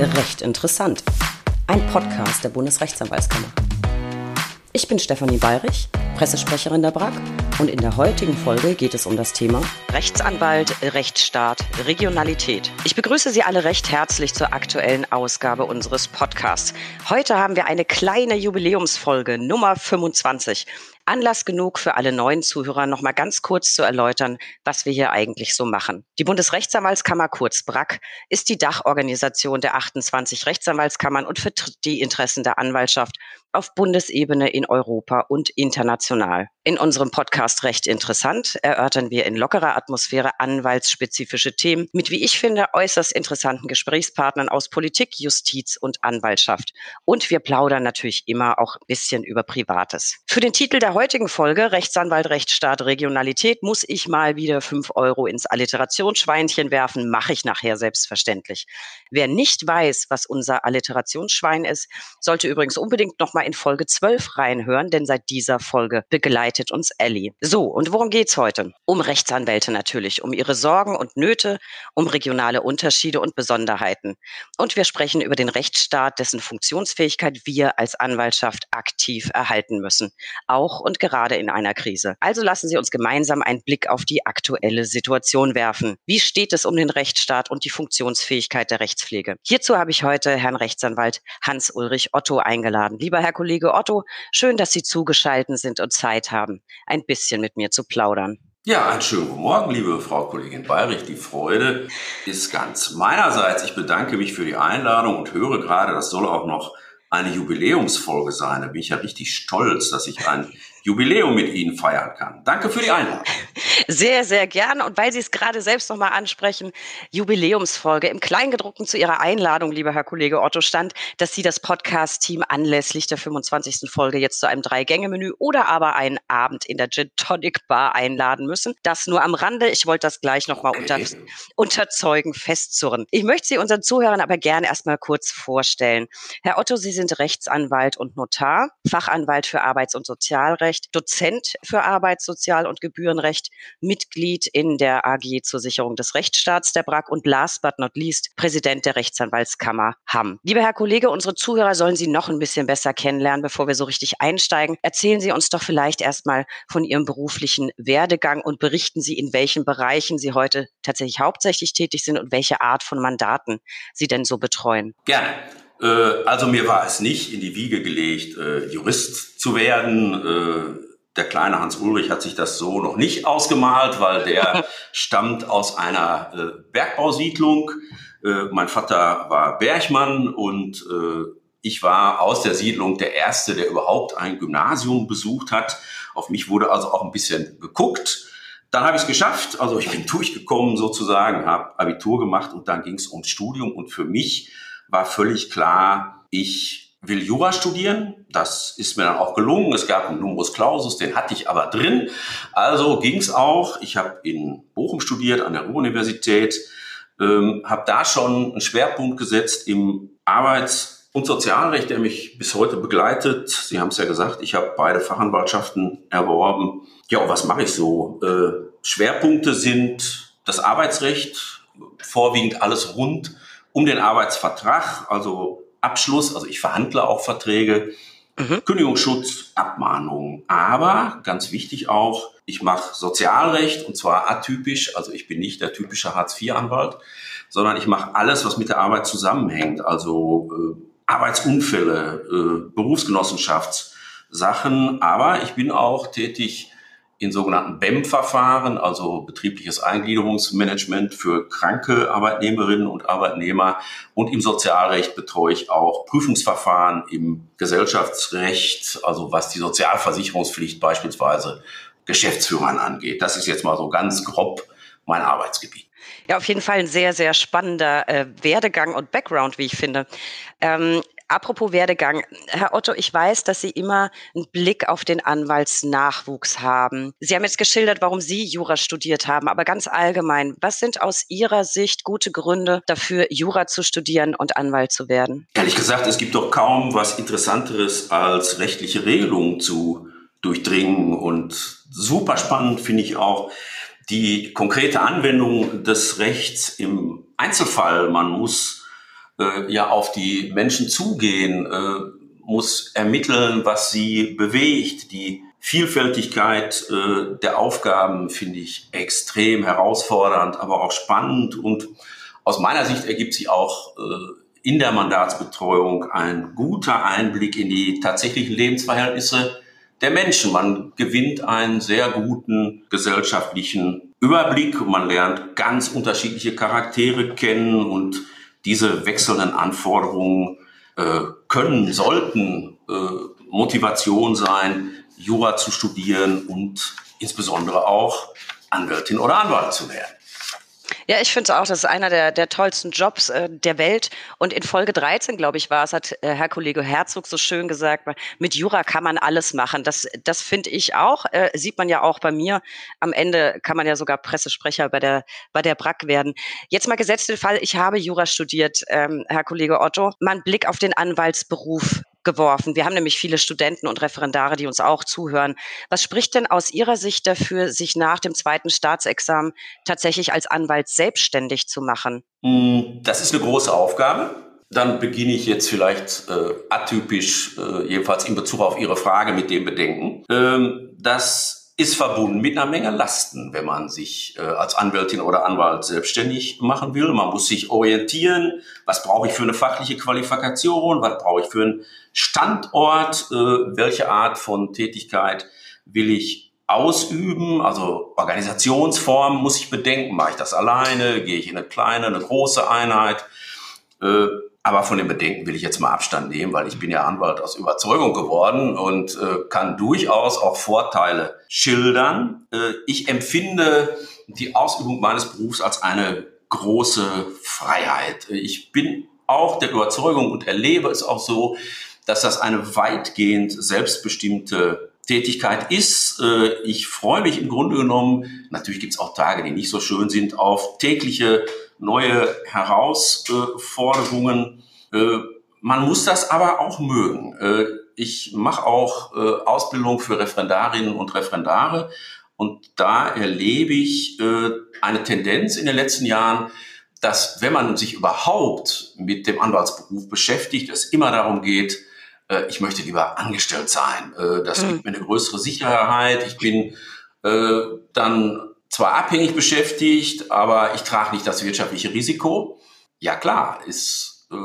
Recht interessant. Ein Podcast der Bundesrechtsanwaltskammer. Ich bin Stefanie Bayrich, Pressesprecherin der BRAG und in der heutigen Folge geht es um das Thema Rechtsanwalt, Rechtsstaat, Regionalität. Ich begrüße Sie alle recht herzlich zur aktuellen Ausgabe unseres Podcasts. Heute haben wir eine kleine Jubiläumsfolge Nummer 25. Anlass genug für alle neuen Zuhörer, noch mal ganz kurz zu erläutern, was wir hier eigentlich so machen. Die Bundesrechtsanwaltskammer, kurz BRAC, ist die Dachorganisation der 28 Rechtsanwaltskammern und vertritt die Interessen der Anwaltschaft auf Bundesebene in Europa und international. In unserem Podcast Recht interessant erörtern wir in lockerer Atmosphäre anwaltsspezifische Themen mit, wie ich finde, äußerst interessanten Gesprächspartnern aus Politik, Justiz und Anwaltschaft. Und wir plaudern natürlich immer auch ein bisschen über Privates. Für den Titel der heutigen Folge Rechtsanwalt, Rechtsstaat, Regionalität muss ich mal wieder fünf Euro ins Alliterationsschweinchen werfen, mache ich nachher selbstverständlich. Wer nicht weiß, was unser Alliterationsschwein ist, sollte übrigens unbedingt noch mal in Folge 12 reinhören, denn seit dieser Folge begleitet uns Ellie. So, und worum geht's heute? Um Rechtsanwälte natürlich, um ihre Sorgen und Nöte, um regionale Unterschiede und Besonderheiten. Und wir sprechen über den Rechtsstaat, dessen Funktionsfähigkeit wir als Anwaltschaft aktiv erhalten müssen. Auch und gerade in einer Krise. Also lassen Sie uns gemeinsam einen Blick auf die aktuelle Situation werfen. Wie steht es um den Rechtsstaat und die Funktionsfähigkeit der Rechtspflege? Hierzu habe ich heute Herrn Rechtsanwalt Hans-Ulrich Otto eingeladen. Lieber Herr Kollege Otto, schön, dass Sie zugeschaltet sind und Zeit haben, ein bisschen mit mir zu plaudern. Ja, einen schönen guten Morgen, liebe Frau Kollegin Bayrich. Die Freude ist ganz meinerseits. Ich bedanke mich für die Einladung und höre gerade, das soll auch noch eine Jubiläumsfolge sein. Da bin ich ja richtig stolz, dass ich ein Jubiläum mit Ihnen feiern kann. Danke für die Einladung. Sehr, sehr gerne. Und weil Sie es gerade selbst nochmal ansprechen, Jubiläumsfolge. Im Kleingedruckten zu Ihrer Einladung, lieber Herr Kollege Otto, stand, dass Sie das Podcast-Team anlässlich der 25. Folge jetzt zu einem Drei-Gänge-Menü oder aber einen Abend in der Gin Tonic Bar einladen müssen. Das nur am Rande. Ich wollte das gleich nochmal okay. unter, unterzeugen, festzurren. Ich möchte Sie unseren Zuhörern aber gerne erstmal kurz vorstellen. Herr Otto, Sie sind Rechtsanwalt und Notar, Fachanwalt für Arbeits- und Sozialrecht Sozialrecht, Dozent für Arbeits-, Sozial- und Gebührenrecht, Mitglied in der AG zur Sicherung des Rechtsstaats der BRAG und last but not least Präsident der Rechtsanwaltskammer Hamm. Lieber Herr Kollege, unsere Zuhörer sollen Sie noch ein bisschen besser kennenlernen, bevor wir so richtig einsteigen. Erzählen Sie uns doch vielleicht erstmal von Ihrem beruflichen Werdegang und berichten Sie, in welchen Bereichen Sie heute tatsächlich hauptsächlich tätig sind und welche Art von Mandaten Sie denn so betreuen. Gerne. Äh, also mir war es nicht in die Wiege gelegt, äh, Jurist zu werden. Äh, der kleine Hans Ulrich hat sich das so noch nicht ausgemalt, weil der stammt aus einer Bergbausiedlung. Mein Vater war Bergmann und ich war aus der Siedlung der Erste, der überhaupt ein Gymnasium besucht hat. Auf mich wurde also auch ein bisschen geguckt. Dann habe ich es geschafft, also ich bin durchgekommen sozusagen, habe Abitur gemacht und dann ging es ums Studium und für mich war völlig klar, ich will Jura studieren. Das ist mir dann auch gelungen. Es gab einen Numerus Clausus, den hatte ich aber drin. Also ging es auch. Ich habe in Bochum studiert, an der Ruhr-Universität, ähm, habe da schon einen Schwerpunkt gesetzt im Arbeits- und Sozialrecht, der mich bis heute begleitet. Sie haben es ja gesagt, ich habe beide Fachanwaltschaften erworben. Ja, und was mache ich so? Äh, Schwerpunkte sind das Arbeitsrecht, vorwiegend alles rund um den Arbeitsvertrag, also Abschluss, also ich verhandle auch Verträge, mhm. Kündigungsschutz, Abmahnung. Aber ganz wichtig auch, ich mache Sozialrecht und zwar atypisch, also ich bin nicht der typische Hartz-IV-Anwalt, sondern ich mache alles, was mit der Arbeit zusammenhängt, also äh, Arbeitsunfälle, äh, Berufsgenossenschaftssachen, aber ich bin auch tätig in sogenannten BEM-Verfahren, also betriebliches Eingliederungsmanagement für kranke Arbeitnehmerinnen und Arbeitnehmer. Und im Sozialrecht betreue ich auch Prüfungsverfahren im Gesellschaftsrecht, also was die Sozialversicherungspflicht beispielsweise Geschäftsführern angeht. Das ist jetzt mal so ganz grob mein Arbeitsgebiet. Ja, auf jeden Fall ein sehr, sehr spannender äh, Werdegang und Background, wie ich finde. Ähm, Apropos Werdegang. Herr Otto, ich weiß, dass Sie immer einen Blick auf den Anwaltsnachwuchs haben. Sie haben jetzt geschildert, warum Sie Jura studiert haben, aber ganz allgemein, was sind aus Ihrer Sicht gute Gründe dafür, Jura zu studieren und Anwalt zu werden? Ehrlich gesagt, es gibt doch kaum was Interessanteres als rechtliche Regelungen zu durchdringen und super spannend finde ich auch die konkrete Anwendung des Rechts im Einzelfall. Man muss äh, ja auf die Menschen zugehen, äh, muss ermitteln, was sie bewegt. Die Vielfältigkeit äh, der Aufgaben finde ich extrem herausfordernd, aber auch spannend und aus meiner Sicht ergibt sich auch äh, in der Mandatsbetreuung ein guter Einblick in die tatsächlichen Lebensverhältnisse der Menschen. Man gewinnt einen sehr guten gesellschaftlichen Überblick und man lernt ganz unterschiedliche Charaktere kennen und diese wechselnden Anforderungen äh, können, sollten äh, Motivation sein, Jura zu studieren und insbesondere auch Anwältin oder Anwalt zu werden. Ja, ich finde es auch, das ist einer der, der tollsten Jobs äh, der Welt. Und in Folge 13, glaube ich, war es, hat äh, Herr Kollege Herzog so schön gesagt, mit Jura kann man alles machen. Das, das finde ich auch. Äh, sieht man ja auch bei mir. Am Ende kann man ja sogar Pressesprecher bei der, bei der BRAC werden. Jetzt mal gesetzt den Fall, ich habe Jura studiert, ähm, Herr Kollege Otto. Mein Blick auf den Anwaltsberuf geworfen. Wir haben nämlich viele Studenten und Referendare, die uns auch zuhören. Was spricht denn aus Ihrer Sicht dafür, sich nach dem zweiten Staatsexamen tatsächlich als Anwalt selbstständig zu machen? Hm, das ist eine große Aufgabe. Dann beginne ich jetzt vielleicht äh, atypisch, äh, jedenfalls in Bezug auf Ihre Frage mit dem Bedenken. Ähm, das ist verbunden mit einer Menge Lasten, wenn man sich äh, als Anwältin oder Anwalt selbstständig machen will. Man muss sich orientieren, was brauche ich für eine fachliche Qualifikation, was brauche ich für einen Standort, äh, welche Art von Tätigkeit will ich ausüben, also Organisationsform muss ich bedenken, mache ich das alleine, gehe ich in eine kleine, eine große Einheit. Äh, aber von den Bedenken will ich jetzt mal Abstand nehmen, weil ich bin ja Anwalt aus Überzeugung geworden und äh, kann durchaus auch Vorteile schildern. Äh, ich empfinde die Ausübung meines Berufs als eine große Freiheit. Ich bin auch der Überzeugung und erlebe es auch so, dass das eine weitgehend selbstbestimmte Tätigkeit ist. Äh, ich freue mich im Grunde genommen, natürlich gibt es auch Tage, die nicht so schön sind, auf tägliche neue Herausforderungen. Äh, man muss das aber auch mögen. Äh, ich mache auch äh, Ausbildung für Referendarinnen und Referendare und da erlebe ich eine Tendenz in den letzten Jahren, dass wenn man sich überhaupt mit dem Anwaltsberuf beschäftigt, es immer darum geht, ich möchte lieber angestellt sein. das gibt mir eine größere Sicherheit. Ich bin dann zwar abhängig beschäftigt, aber ich trage nicht das wirtschaftliche Risiko. Ja klar, ist äh,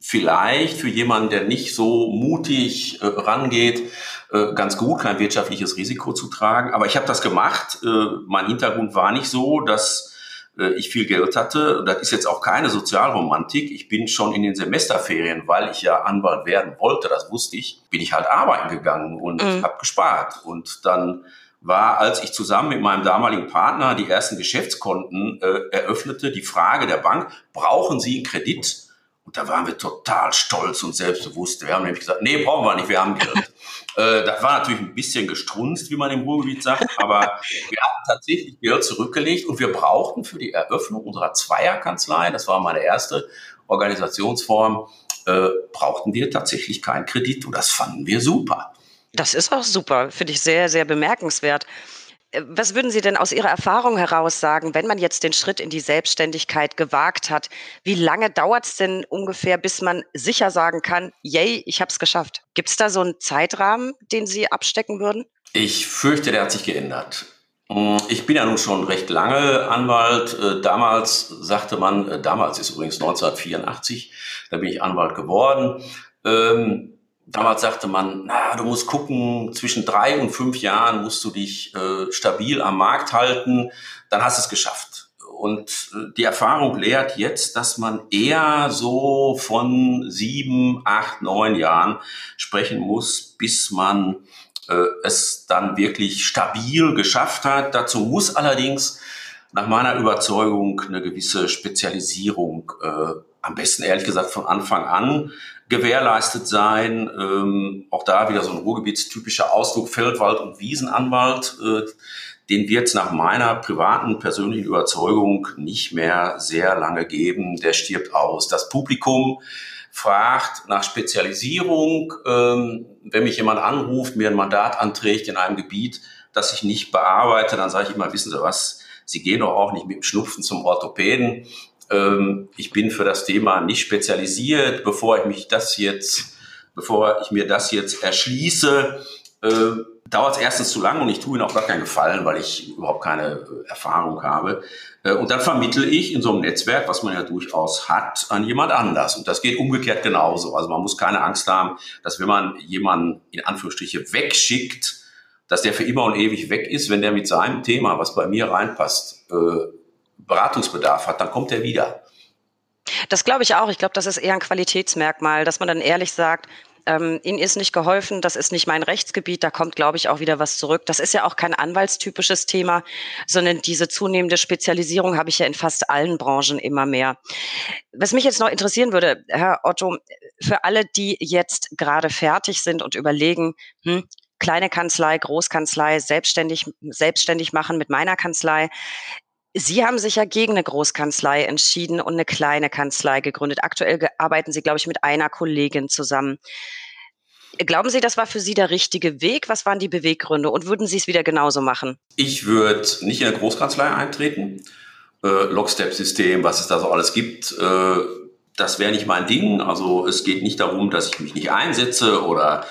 vielleicht für jemanden, der nicht so mutig äh, rangeht, äh, ganz gut, kein wirtschaftliches Risiko zu tragen. Aber ich habe das gemacht. Äh, mein Hintergrund war nicht so, dass äh, ich viel Geld hatte. Das ist jetzt auch keine Sozialromantik. Ich bin schon in den Semesterferien, weil ich ja Anwalt werden wollte, das wusste ich, bin ich halt arbeiten gegangen und mhm. habe gespart. Und dann war, als ich zusammen mit meinem damaligen Partner die ersten Geschäftskonten äh, eröffnete, die Frage der Bank, brauchen Sie einen Kredit? Und da waren wir total stolz und selbstbewusst. Wir haben nämlich gesagt, nee, brauchen wir nicht, wir haben Geld. äh, das war natürlich ein bisschen gestrunzt, wie man im Ruhrgebiet sagt, aber wir hatten tatsächlich Geld zurückgelegt und wir brauchten für die Eröffnung unserer Zweierkanzlei, das war meine erste Organisationsform, äh, brauchten wir tatsächlich keinen Kredit und das fanden wir super. Das ist auch super, finde ich sehr, sehr bemerkenswert. Äh, was würden Sie denn aus Ihrer Erfahrung heraus sagen, wenn man jetzt den Schritt in die Selbstständigkeit gewagt hat? Wie lange dauert es denn ungefähr, bis man sicher sagen kann, yay, ich habe es geschafft? Gibt es da so einen Zeitrahmen, den Sie abstecken würden? Ich fürchte, der hat sich geändert. Hm, ich bin ja nun schon recht lange Anwalt. Äh, damals sagte man, äh, damals ist übrigens 1984, da bin ich Anwalt geworden. Ähm, Damals sagte man, na, du musst gucken, zwischen drei und fünf Jahren musst du dich äh, stabil am Markt halten, dann hast du es geschafft. Und äh, die Erfahrung lehrt jetzt, dass man eher so von sieben, acht, neun Jahren sprechen muss, bis man äh, es dann wirklich stabil geschafft hat. Dazu muss allerdings nach meiner Überzeugung eine gewisse Spezialisierung, äh, am besten ehrlich gesagt von Anfang an, gewährleistet sein. Ähm, auch da wieder so ein ruhrgebietstypischer Ausdruck, Feldwald- und Wiesenanwalt. Äh, den wird es nach meiner privaten, persönlichen Überzeugung nicht mehr sehr lange geben. Der stirbt aus. Das Publikum fragt nach Spezialisierung. Ähm, wenn mich jemand anruft, mir ein Mandat anträgt in einem Gebiet, das ich nicht bearbeite, dann sage ich immer, wissen Sie was, Sie gehen doch auch nicht mit dem Schnupfen zum Orthopäden Ähm, ich bin für das Thema nicht spezialisiert. Bevor ich mich das jetzt, bevor ich mir das jetzt erschließe, äh, dauert es erstens zu lang und ich tue ihnen auch gar keinen Gefallen, weil ich überhaupt keine äh, Erfahrung habe. Äh, und dann vermittle ich in so einem Netzwerk, was man ja durchaus hat, an jemand anders. Und das geht umgekehrt genauso. Also man muss keine Angst haben, dass wenn man jemanden in Anführungsstriche wegschickt, dass der für immer und ewig weg ist, wenn der mit seinem Thema, was bei mir reinpasst, äh, Beratungsbedarf hat, dann kommt er wieder. Das glaube ich auch. Ich glaube, das ist eher ein Qualitätsmerkmal, dass man dann ehrlich sagt, ähm, Ihnen ist nicht geholfen, das ist nicht mein Rechtsgebiet, da kommt, glaube ich, auch wieder was zurück. Das ist ja auch kein anwaltstypisches Thema, sondern diese zunehmende Spezialisierung habe ich ja in fast allen Branchen immer mehr. Was mich jetzt noch interessieren würde, Herr Otto, für alle, die jetzt gerade fertig sind und überlegen, hm, kleine Kanzlei, Großkanzlei, selbstständig, selbstständig machen mit meiner Kanzlei. Sie haben sich ja gegen eine Großkanzlei entschieden und eine kleine Kanzlei gegründet. Aktuell arbeiten Sie, glaube ich, mit einer Kollegin zusammen. Glauben Sie, das war für Sie der richtige Weg? Was waren die Beweggründe und würden Sie es wieder genauso machen? Ich würde nicht in eine Großkanzlei eintreten. Äh, Lockstep-System, was es da so alles gibt, äh, das wäre nicht mein Ding. Also es geht nicht darum, dass ich mich nicht einsetze oder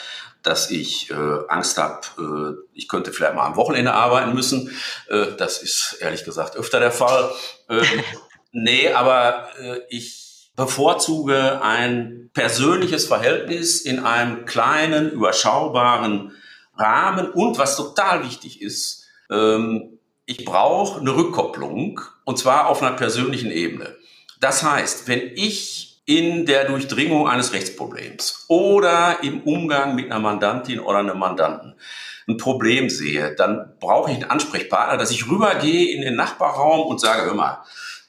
dass ich äh, Angst habe, äh, ich könnte vielleicht mal am Wochenende arbeiten müssen. Äh, das ist ehrlich gesagt öfter der Fall. Äh, nee, aber äh, ich bevorzuge ein persönliches Verhältnis in einem kleinen, überschaubaren Rahmen. Und was total wichtig ist, ähm, ich brauche eine Rückkopplung und zwar auf einer persönlichen Ebene. Das heißt, wenn ich in der Durchdringung eines Rechtsproblems oder im Umgang mit einer Mandantin oder einem Mandanten ein Problem sehe, dann brauche ich einen Ansprechpartner, dass ich rübergehe in den Nachbarraum und sage, hör mal,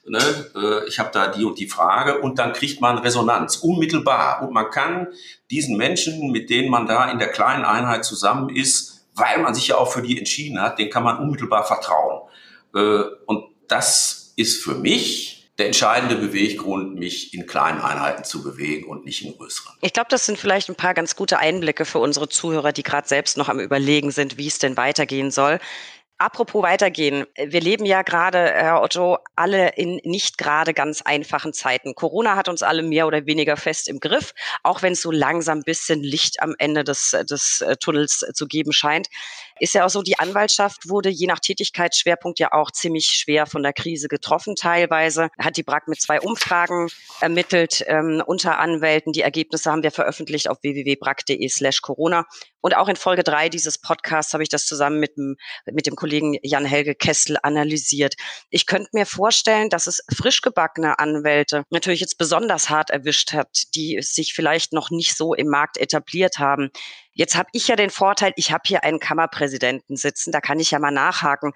ne, äh, ich habe da die und die Frage und dann kriegt man Resonanz unmittelbar und man kann diesen Menschen, mit denen man da in der kleinen Einheit zusammen ist, weil man sich ja auch für die entschieden hat, den kann man unmittelbar vertrauen. Äh, und das ist für mich der entscheidende Beweggrund, mich in kleinen Einheiten zu bewegen und nicht in größeren. Ich glaube, das sind vielleicht ein paar ganz gute Einblicke für unsere Zuhörer, die gerade selbst noch am Überlegen sind, wie es denn weitergehen soll. Apropos weitergehen. Wir leben ja gerade, Herr Otto, alle in nicht gerade ganz einfachen Zeiten. Corona hat uns alle mehr oder weniger fest im Griff, auch wenn es so langsam ein bisschen Licht am Ende des, des äh, Tunnels zu geben scheint ist ja auch so, die Anwaltschaft wurde je nach Tätigkeitsschwerpunkt ja auch ziemlich schwer von der Krise getroffen teilweise. Hat die BRAC mit zwei Umfragen ermittelt ähm, unter Anwälten. Die Ergebnisse haben wir veröffentlicht auf www.brac.de slash Corona. Und auch in Folge drei dieses Podcasts habe ich das zusammen mit dem, mit dem Kollegen Jan-Helge Kessel analysiert. Ich könnte mir vorstellen, dass es frisch gebackene Anwälte natürlich jetzt besonders hart erwischt hat, die sich vielleicht noch nicht so im Markt etabliert haben. Jetzt habe ich ja den Vorteil, ich habe hier einen Kammerpräsidenten sitzen, da kann ich ja mal nachhaken.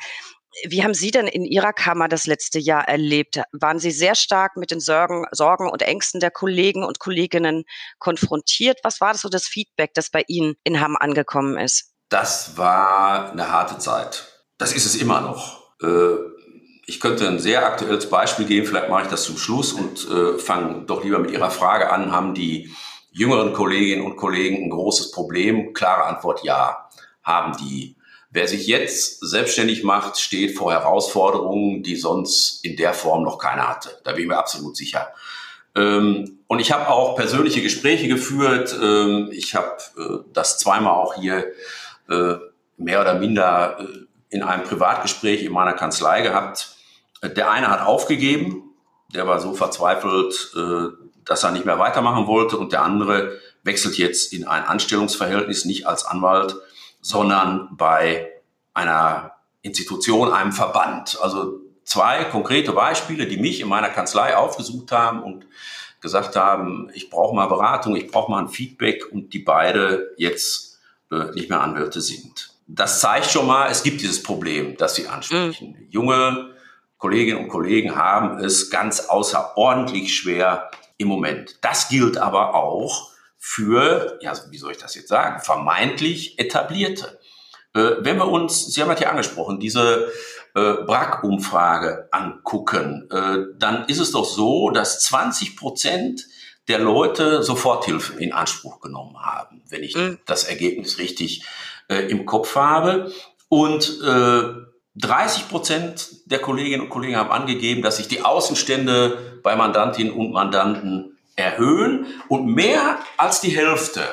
Wie haben Sie denn in Ihrer Kammer das letzte Jahr erlebt? Waren Sie sehr stark mit den Sorgen, Sorgen und Ängsten der Kollegen und Kolleginnen konfrontiert? Was war das so das Feedback, das bei Ihnen in Hamm angekommen ist? Das war eine harte Zeit. Das ist es immer noch. Äh, ich könnte ein sehr aktuelles Beispiel geben, vielleicht mache ich das zum Schluss und äh, fange doch lieber mit Ihrer Frage an. Haben die jüngeren Kolleginnen und Kollegen ein großes Problem? Klare Antwort ja, haben die. Wer sich jetzt selbstständig macht, steht vor Herausforderungen, die sonst in der Form noch keiner hatte. Da bin ich mir absolut sicher. Ähm, und ich habe auch persönliche Gespräche geführt. Ähm, ich habe äh, das zweimal auch hier äh, mehr oder minder äh, in einem Privatgespräch in meiner Kanzlei gehabt. Der eine hat aufgegeben, der war so verzweifelt, dass er nicht mehr weitermachen wollte und der andere wechselt jetzt in ein Anstellungsverhältnis, nicht als Anwalt, sondern bei einer Institution, einem Verband. Also zwei konkrete Beispiele, die mich in meiner Kanzlei aufgesucht haben und gesagt haben, ich brauche mal Beratung, ich brauche mal ein Feedback und die beide jetzt äh, nicht mehr Anwälte sind. Das zeigt schon mal, es gibt dieses Problem, das Sie ansprechen. Mhm. Junge Kolleginnen und Kollegen haben es ganz außerordentlich schwer, im Moment. Das gilt aber auch für, ja, wie soll ich das jetzt sagen, vermeintlich etablierte. Äh, wenn wir uns, Sie haben das ja angesprochen, diese äh, BRAC-Umfrage angucken, äh, dann ist es doch so, dass 20 Prozent der Leute Soforthilfe in Anspruch genommen haben, wenn ich mhm. das Ergebnis richtig äh, im Kopf habe. Und äh, 30 Prozent der Kolleginnen und Kollegen haben angegeben, dass sich die Außenstände bei Mandantinnen und Mandanten erhöhen und mehr als die Hälfte,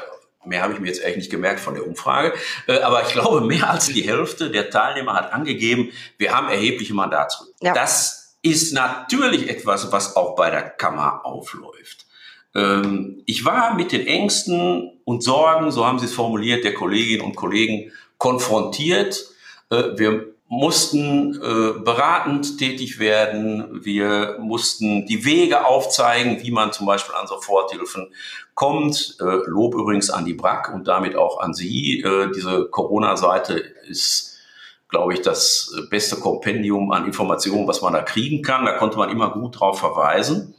mehr habe ich mir jetzt eigentlich nicht gemerkt von der Umfrage, äh, aber ich glaube, mehr als die Hälfte der Teilnehmer hat angegeben, wir haben erhebliche Mandatsrücken. Ja. Das ist natürlich etwas, was auch bei der Kammer aufläuft. Ähm, ich war mit den Ängsten und Sorgen, so haben Sie es formuliert, der Kolleginnen und Kollegen konfrontiert. Äh, wir mussten äh, beratend tätig werden. Wir mussten die Wege aufzeigen, wie man zum Beispiel an Soforthilfen kommt. Äh, Lob übrigens an die BRAC und damit auch an Sie. Äh, diese Corona-Seite ist, glaube ich, das beste Kompendium an Informationen, was man da kriegen kann. Da konnte man immer gut drauf verweisen.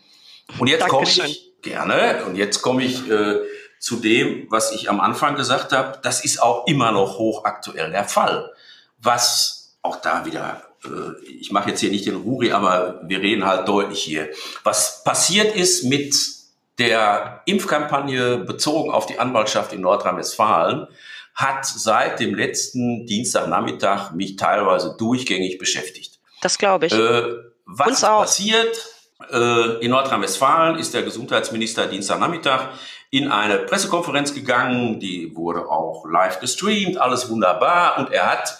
Und jetzt komme ich gerne. Und jetzt komme ich äh, zu dem, was ich am Anfang gesagt habe. Das ist auch immer noch hochaktuell der Fall. Was auch da wieder, äh, ich mache jetzt hier nicht den Ruri, aber wir reden halt deutlich hier. Was passiert ist mit der Impfkampagne bezogen auf die Anwaltschaft in Nordrhein-Westfalen, hat seit dem letzten Dienstagnachmittag mich teilweise durchgängig beschäftigt. Das glaube ich. Äh, was Uns auch. passiert? Äh, in Nordrhein-Westfalen ist der Gesundheitsminister Dienstagnachmittag in eine Pressekonferenz gegangen, die wurde auch live gestreamt, alles wunderbar und er hat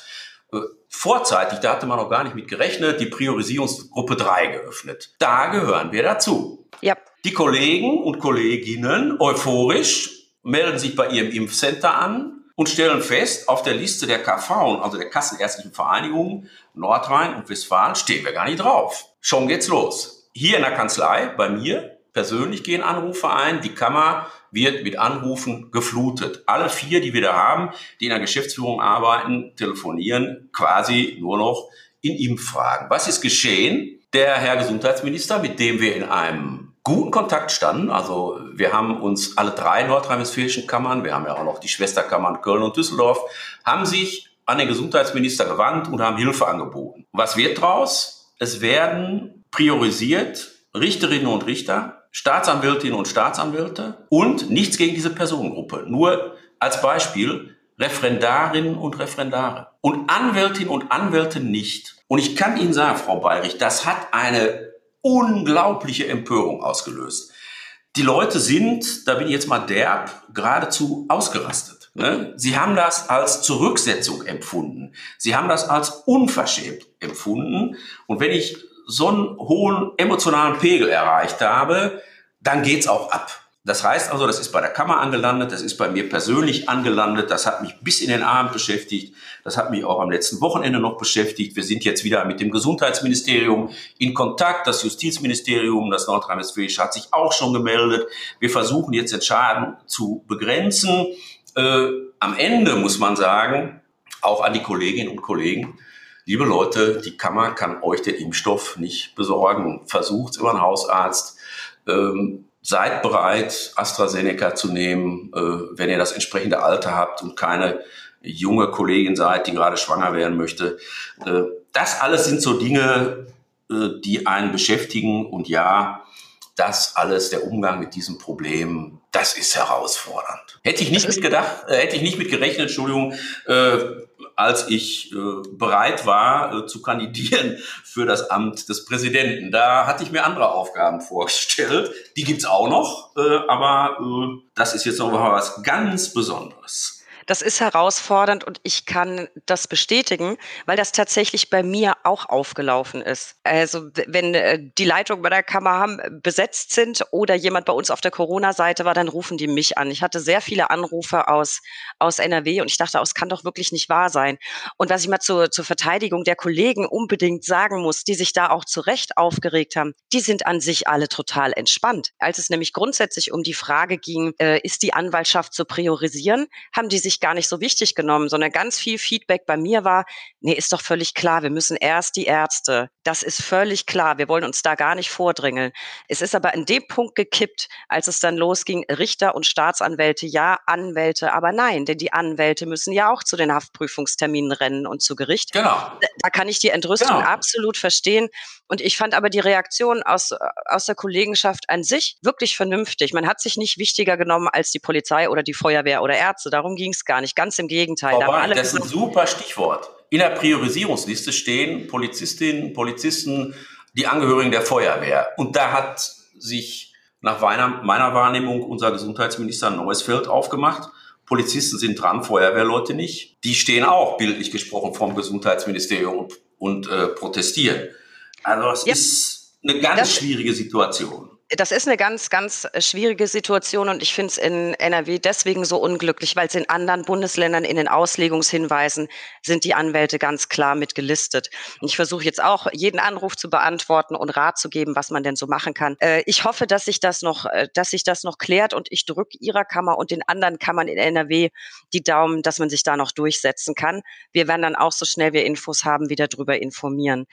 vorzeitig, da hatte man noch gar nicht mit gerechnet, die Priorisierungsgruppe 3 geöffnet. Da gehören wir dazu. Ja. Die Kollegen und Kolleginnen euphorisch melden sich bei ihrem Impfcenter an und stellen fest, auf der Liste der KV, also der Kassenärztlichen Vereinigung Nordrhein und Westfalen, stehen wir gar nicht drauf. Schon geht's los. Hier in der Kanzlei, bei mir, persönlich gehen Anrufe ein. Die Kammer wird mit Anrufen geflutet. Alle vier, die wir da haben, die in der Geschäftsführung arbeiten, telefonieren quasi nur noch in Impffragen. Was ist geschehen? Der Herr Gesundheitsminister, mit dem wir in einem guten Kontakt standen, also wir haben uns alle drei nordrhein-westfälischen Kammern, wir haben ja auch noch die Schwesterkammern Köln und Düsseldorf, haben sich an den Gesundheitsminister gewandt und haben Hilfe angeboten. Was wird draus? Es werden priorisiert Richterinnen und Richter Staatsanwältinnen und Staatsanwälte und nichts gegen diese Personengruppe. Nur als Beispiel Referendarinnen und Referendare und Anwältinnen und Anwälte nicht. Und ich kann Ihnen sagen, Frau Bayrich, das hat eine unglaubliche Empörung ausgelöst. Die Leute sind, da bin ich jetzt mal derb, geradezu ausgerastet. Ne? Sie haben das als Zurücksetzung empfunden. Sie haben das als unverschämt empfunden. Und wenn ich so einen hohen emotionalen Pegel erreicht habe, dann geht's auch ab. Das heißt also, das ist bei der Kammer angelandet, das ist bei mir persönlich angelandet, das hat mich bis in den Abend beschäftigt, das hat mich auch am letzten Wochenende noch beschäftigt. Wir sind jetzt wieder mit dem Gesundheitsministerium in Kontakt, das Justizministerium, das Nordrhein-Westfälische hat sich auch schon gemeldet. Wir versuchen jetzt den Schaden zu begrenzen. Äh, am Ende muss man sagen, auch an die Kolleginnen und Kollegen, liebe Leute, die Kammer kann euch den Impfstoff nicht besorgen. Versucht über einen Hausarzt. Ähm, seid bereit, AstraZeneca zu nehmen, äh, wenn ihr das entsprechende Alter habt und keine junge Kollegin seid, die gerade schwanger werden möchte. Äh, das alles sind so Dinge, äh, die einen beschäftigen. Und ja, das alles, der Umgang mit diesem Problem, das ist herausfordernd. Hätte ich nicht mitgedacht, äh, hätte ich nicht mitgerechnet, Entschuldigung, äh, als ich äh, bereit war äh, zu kandidieren für das Amt des Präsidenten. Da hatte ich mir andere Aufgaben vorgestellt. Die gibt's auch noch, äh, aber das ist jetzt noch was ganz Besonderes. Das ist herausfordernd und ich kann das bestätigen, weil das tatsächlich bei mir auch aufgelaufen ist. Also wenn äh, die Leitungen bei der Kammer haben, äh, besetzt sind oder jemand bei uns auf der Corona-Seite war, dann rufen die mich an. Ich hatte sehr viele Anrufe aus, aus NRW und ich dachte, es kann doch wirklich nicht wahr sein. Und was ich mal zur, zur Verteidigung der Kollegen unbedingt sagen muss, die sich da auch zu Recht aufgeregt haben, die sind an sich alle total entspannt. Als es nämlich grundsätzlich um die Frage ging, äh, ist die Anwaltschaft zu priorisieren, haben die sich sich gar nicht so wichtig genommen, sondern ganz viel Feedback bei mir war, nee, ist doch völlig klar, wir müssen erst die Ärzte. Das ist völlig klar, wir wollen uns da gar nicht vordrängeln. Es ist aber in dem Punkt gekippt, als es dann losging, Richter und Staatsanwälte, ja, Anwälte, aber nein, denn die Anwälte müssen ja auch zu den Haftprüfungsterminen rennen und zu Gericht. Genau. Da kann ich die Entrüstung genau. absolut verstehen. Und ich fand aber die Reaktion aus, aus der Kollegenschaft an sich wirklich vernünftig. Man hat sich nicht wichtiger genommen als die Polizei oder die Feuerwehr oder Ärzte. Darum ging es gar nicht. Ganz im Gegenteil. Vorbei, da das ist ein super Stichwort. In der Priorisierungsliste stehen Polizistinnen, Polizisten, die Angehörigen der Feuerwehr. Und da hat sich nach meiner, Wahrnehmung unser Gesundheitsminister Neuesfeld aufgemacht. Polizisten sind dran, Feuerwehrleute nicht. Die stehen auch, bildlich gesprochen, vom Gesundheitsministerium und, und äh, protestieren. Also es ja. ist eine ganz schwierige Situation das ist eine ganz, ganz äh, schwierige Situation und ich finde es in NRW deswegen so unglücklich, weil es in anderen Bundesländern in den Auslegungshinweisen sind die Anwälte ganz klar mit gelistet. Ich versuche jetzt auch jeden Anruf zu beantworten und Rat zu geben, was man denn so machen kann. Äh, ich hoffe, dass sich das noch, äh, dass sich das noch klärt und ich drücke Ihrer Kammer und den anderen Kammern in NRW die Daumen, dass man sich da noch durchsetzen kann. Wir werden dann auch so schnell wir Infos haben, wieder darüber informieren.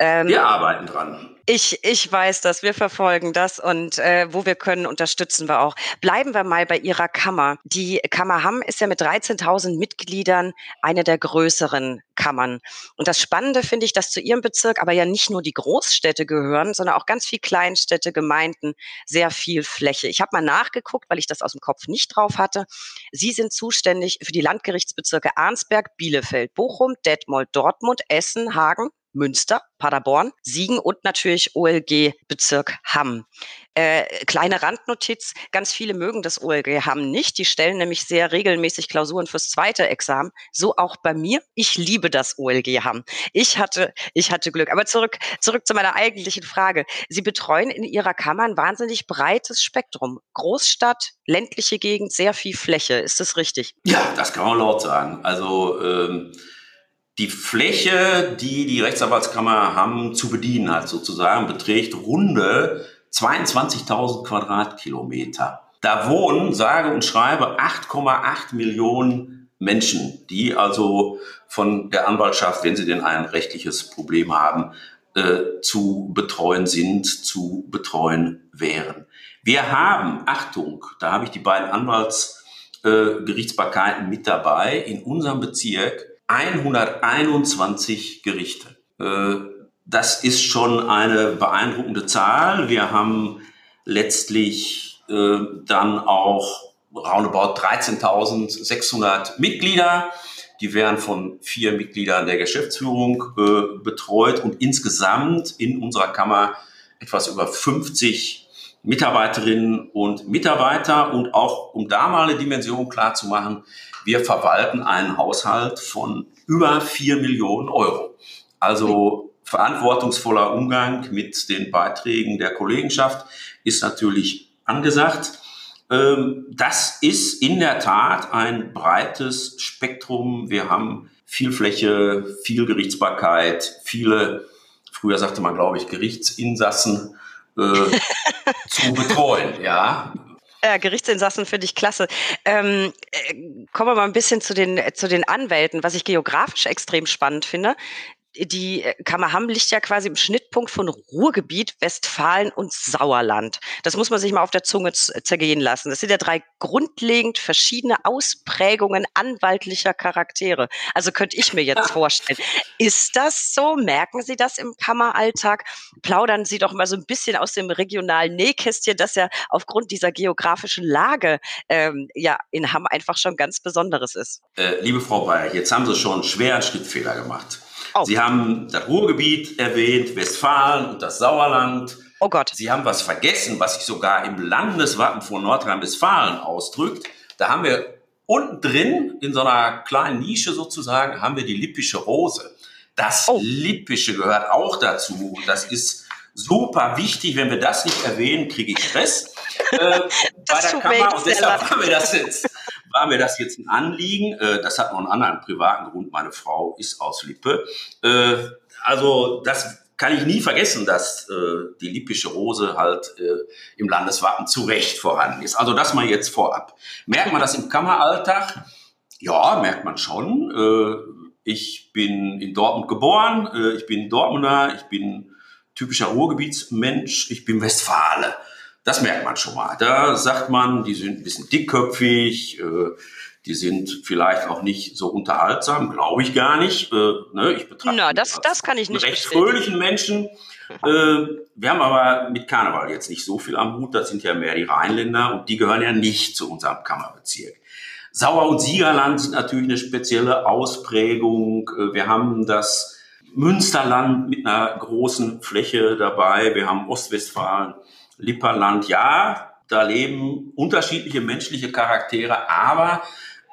Ähm, wir arbeiten dran. Ich, ich weiß das, wir verfolgen das und äh, wo wir können, unterstützen wir auch. Bleiben wir mal bei Ihrer Kammer. Die Kammer Hamm ist ja mit 13.000 Mitgliedern eine der größeren Kammern. Und das Spannende finde ich, dass zu Ihrem Bezirk aber ja nicht nur die Großstädte gehören, sondern auch ganz viel Kleinstädte, Gemeinden, sehr viel Fläche. Ich habe mal nachgeguckt, weil ich das aus dem Kopf nicht drauf hatte. Sie sind zuständig für die Landgerichtsbezirke Arnsberg, Bielefeld, Bochum, Detmold, Dortmund, Essen, Hagen, Münster, Paderborn, Siegen und natürlich OLG-Bezirk Hamm. Äh, kleine Randnotiz, ganz viele mögen das OLG Hamm nicht. Die stellen nämlich sehr regelmäßig Klausuren fürs zweite Examen. So auch bei mir. Ich liebe das OLG Hamm. Ich hatte, ich hatte Glück. Aber zurück, zurück zu meiner eigentlichen Frage. Sie betreuen in Ihrer Kammer ein wahnsinnig breites Spektrum. Großstadt, ländliche Gegend, sehr viel Fläche. Ist das richtig? Ja, das kann man laut sagen. Also, ähm die Fläche, die die Rechtsanwaltskammer haben zu bedienen hat, sozusagen, beträgt runde 22.000 Quadratkilometer. Da wohnen, sage und schreibe, 8,8 Millionen Menschen, die also von der Anwaltschaft, wenn sie denn ein rechtliches Problem haben, äh, zu betreuen sind, zu betreuen wären. Wir haben, Achtung, da habe ich die beiden Anwaltsgerichtsbarkeiten äh, mit dabei, in unserem Bezirk 121 Gerichte. Äh, das ist schon eine beeindruckende Zahl. Wir haben letztlich äh, dann auch roundabout 13.600 Mitglieder. Die werden von vier Mitgliedern der Geschäftsführung äh, betreut und insgesamt in unserer Kammer etwas über 50 Mitarbeiterinnen und Mitarbeiter. Und auch um da mal eine Dimension klar zu machen, wir verwalten einen Haushalt von über vier Millionen Euro. Also verantwortungsvoller Umgang mit den Beiträgen der Kollegenschaft ist natürlich angesagt. Ähm, das ist in der Tat ein breites Spektrum. Wir haben viel Fläche, viel Gerichtsbarkeit, viele, früher sagte man, glaube ich, Gerichtsinsassen äh, zu betreuen. Ja, äh, Gerichtsinsassen finde ich klasse. Ähm, äh, kommen wir mal ein bisschen zu den, zu den Anwälten, was ich geografisch extrem spannend finde die äh, Kammer Hamm liegt ja quasi im Schnittpunkt von Ruhrgebiet, Westfalen und Sauerland. Das muss man sich mal auf der Zunge zergehen lassen. Das sind ja drei grundlegend verschiedene Ausprägungen anwaltlicher Charaktere. Also könnte ich mir jetzt vorstellen. Ist das so? Merken Sie das im Kammeralltag? Plaudern Sie doch mal so ein bisschen aus dem regionalen Nähkästchen, das ja aufgrund dieser geografischen Lage ähm, ja in Hamm einfach schon ganz Besonderes ist. Äh, liebe Frau Bayer, jetzt haben Sie schon einen schweren Schnittfehler gemacht. Oh. Sie haben das Ruhrgebiet erwähnt, Westfalen und das Sauerland. Oh Gott. Sie haben was vergessen, was sich sogar im Landeswappen von Nordrhein-Westfalen ausdrückt. Da haben wir unten drin, in so einer kleinen Nische sozusagen, haben wir die lippische Rose. Das oh. Lippische gehört auch dazu. Das ist super wichtig. Wenn wir das nicht erwähnen, kriege ich Stress äh, bei der Kammer. Und deshalb haben wir das jetzt war mir das jetzt ein Anliegen. Äh, das hat noch einen anderen privaten Grund. Meine Frau ist aus Lippe. Äh, also das kann ich nie vergessen, dass äh, die lippische Rose halt im Landeswappen zu Recht vorhanden ist. Also das mal jetzt vorab. Merkt man das im Kammeralltag? Ja, merkt man schon. Ich bin in Dortmund geboren, ich bin Dortmunder, ich bin typischer Ruhrgebietsmensch, ich bin Westfale. Das merkt man schon mal. Da sagt man, die sind ein bisschen dickköpfig, äh, die sind vielleicht auch nicht so unterhaltsam, glaube ich gar nicht. Äh, ne? Ich betrachte Na, das, das kann ich nicht recht fröhlichen Menschen. Äh, wir haben aber mit Karneval jetzt nicht so viel am Hut. Das sind ja mehr die Rheinländer und die gehören ja nicht zu unserem Kammerbezirk. Sauer und Siegerland sind natürlich eine spezielle Ausprägung. Äh, wir haben das Münsterland mit einer großen Fläche dabei. Wir haben Ostwestfalen, Lipperland. Ja, da leben unterschiedliche menschliche Charaktere, aber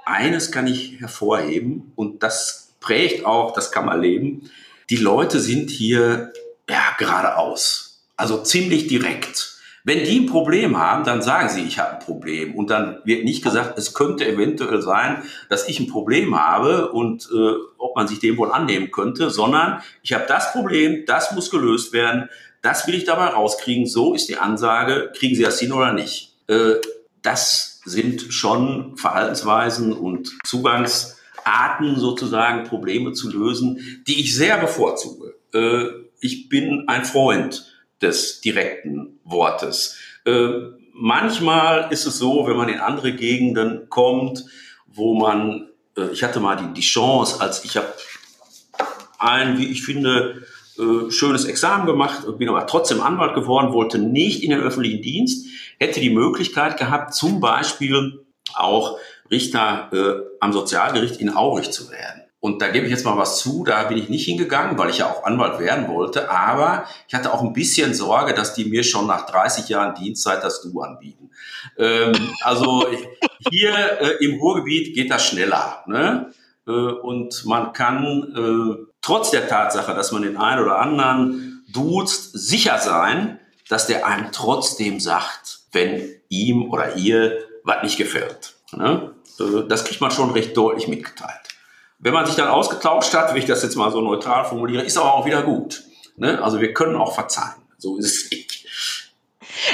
eines kann ich hervorheben und das prägt auch das Kammerleben. Die Leute sind hier ja geradeaus, also ziemlich direkt. Wenn die ein Problem haben, dann sagen sie, ich habe ein Problem. Und dann wird nicht gesagt, es könnte eventuell sein, dass ich ein Problem habe und äh, ob man sich dem wohl annehmen könnte, sondern ich habe das Problem, das muss gelöst werden, das will ich dabei rauskriegen. So ist die Ansage, kriegen Sie das hin oder nicht. Äh, das sind schon Verhaltensweisen und Zugangsarten sozusagen, Probleme zu lösen, die ich sehr bevorzuge. Äh, ich bin ein Freund des direkten Wortes. Äh, manchmal ist es so, wenn man in andere Gegenden kommt, wo man, ich hatte mal die Chance, als ich habe ein, wie ich finde, äh, schönes Examen gemacht, bin aber trotzdem Anwalt geworden, wollte nicht in den öffentlichen Dienst, hätte die Möglichkeit gehabt, zum Beispiel auch Richter äh, am Sozialgericht in Aurich zu werden. Und da gebe ich jetzt mal was zu, da bin ich nicht hingegangen, weil ich ja auch Anwalt werden wollte. Aber ich hatte auch ein bisschen Sorge, dass die mir schon nach 30 Jahren Dienstzeit das Du anbieten. Ähm, also hier äh, im Ruhrgebiet geht das schneller. Ne? Äh, und man kann äh, trotz der Tatsache, dass man den einen oder anderen duzt, sicher sein, dass der einem trotzdem sagt, wenn ihm oder ihr was nicht gefällt. Ne? Das kriegt man schon recht deutlich mitgeteilt. Wenn man sich dann ausgetauscht hat, wie ich das jetzt mal so neutral formuliere, ist aber auch wieder gut. Ne? Also wir können auch verzeihen. So ist es nicht.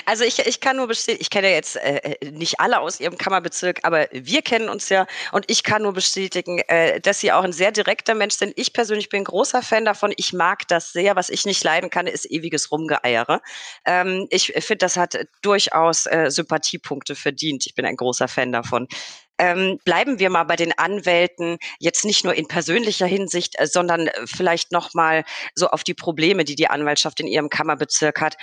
Also ich, ich kann nur bestätigen, ich kenne ja jetzt äh, äh, nicht alle aus Ihrem Kammerbezirk, aber wir kennen uns ja und ich kann nur bestätigen, äh, dass Sie auch ein sehr direkter Mensch sind. Ich persönlich bin großer Fan davon. Ich mag das sehr. Was ich nicht leiden kann, ist ewiges Rumgeeiere. Ähm, ich finde, das hat durchaus äh, Sympathiepunkte verdient. Ich bin ein großer Fan davon. Ähm, bleiben wir mal bei den Anwälten jetzt nicht nur in persönlicher Hinsicht, äh, sondern äh, vielleicht noch mal so auf die Probleme, die die Anwaltschaft in ihrem Kammerbezirk hat.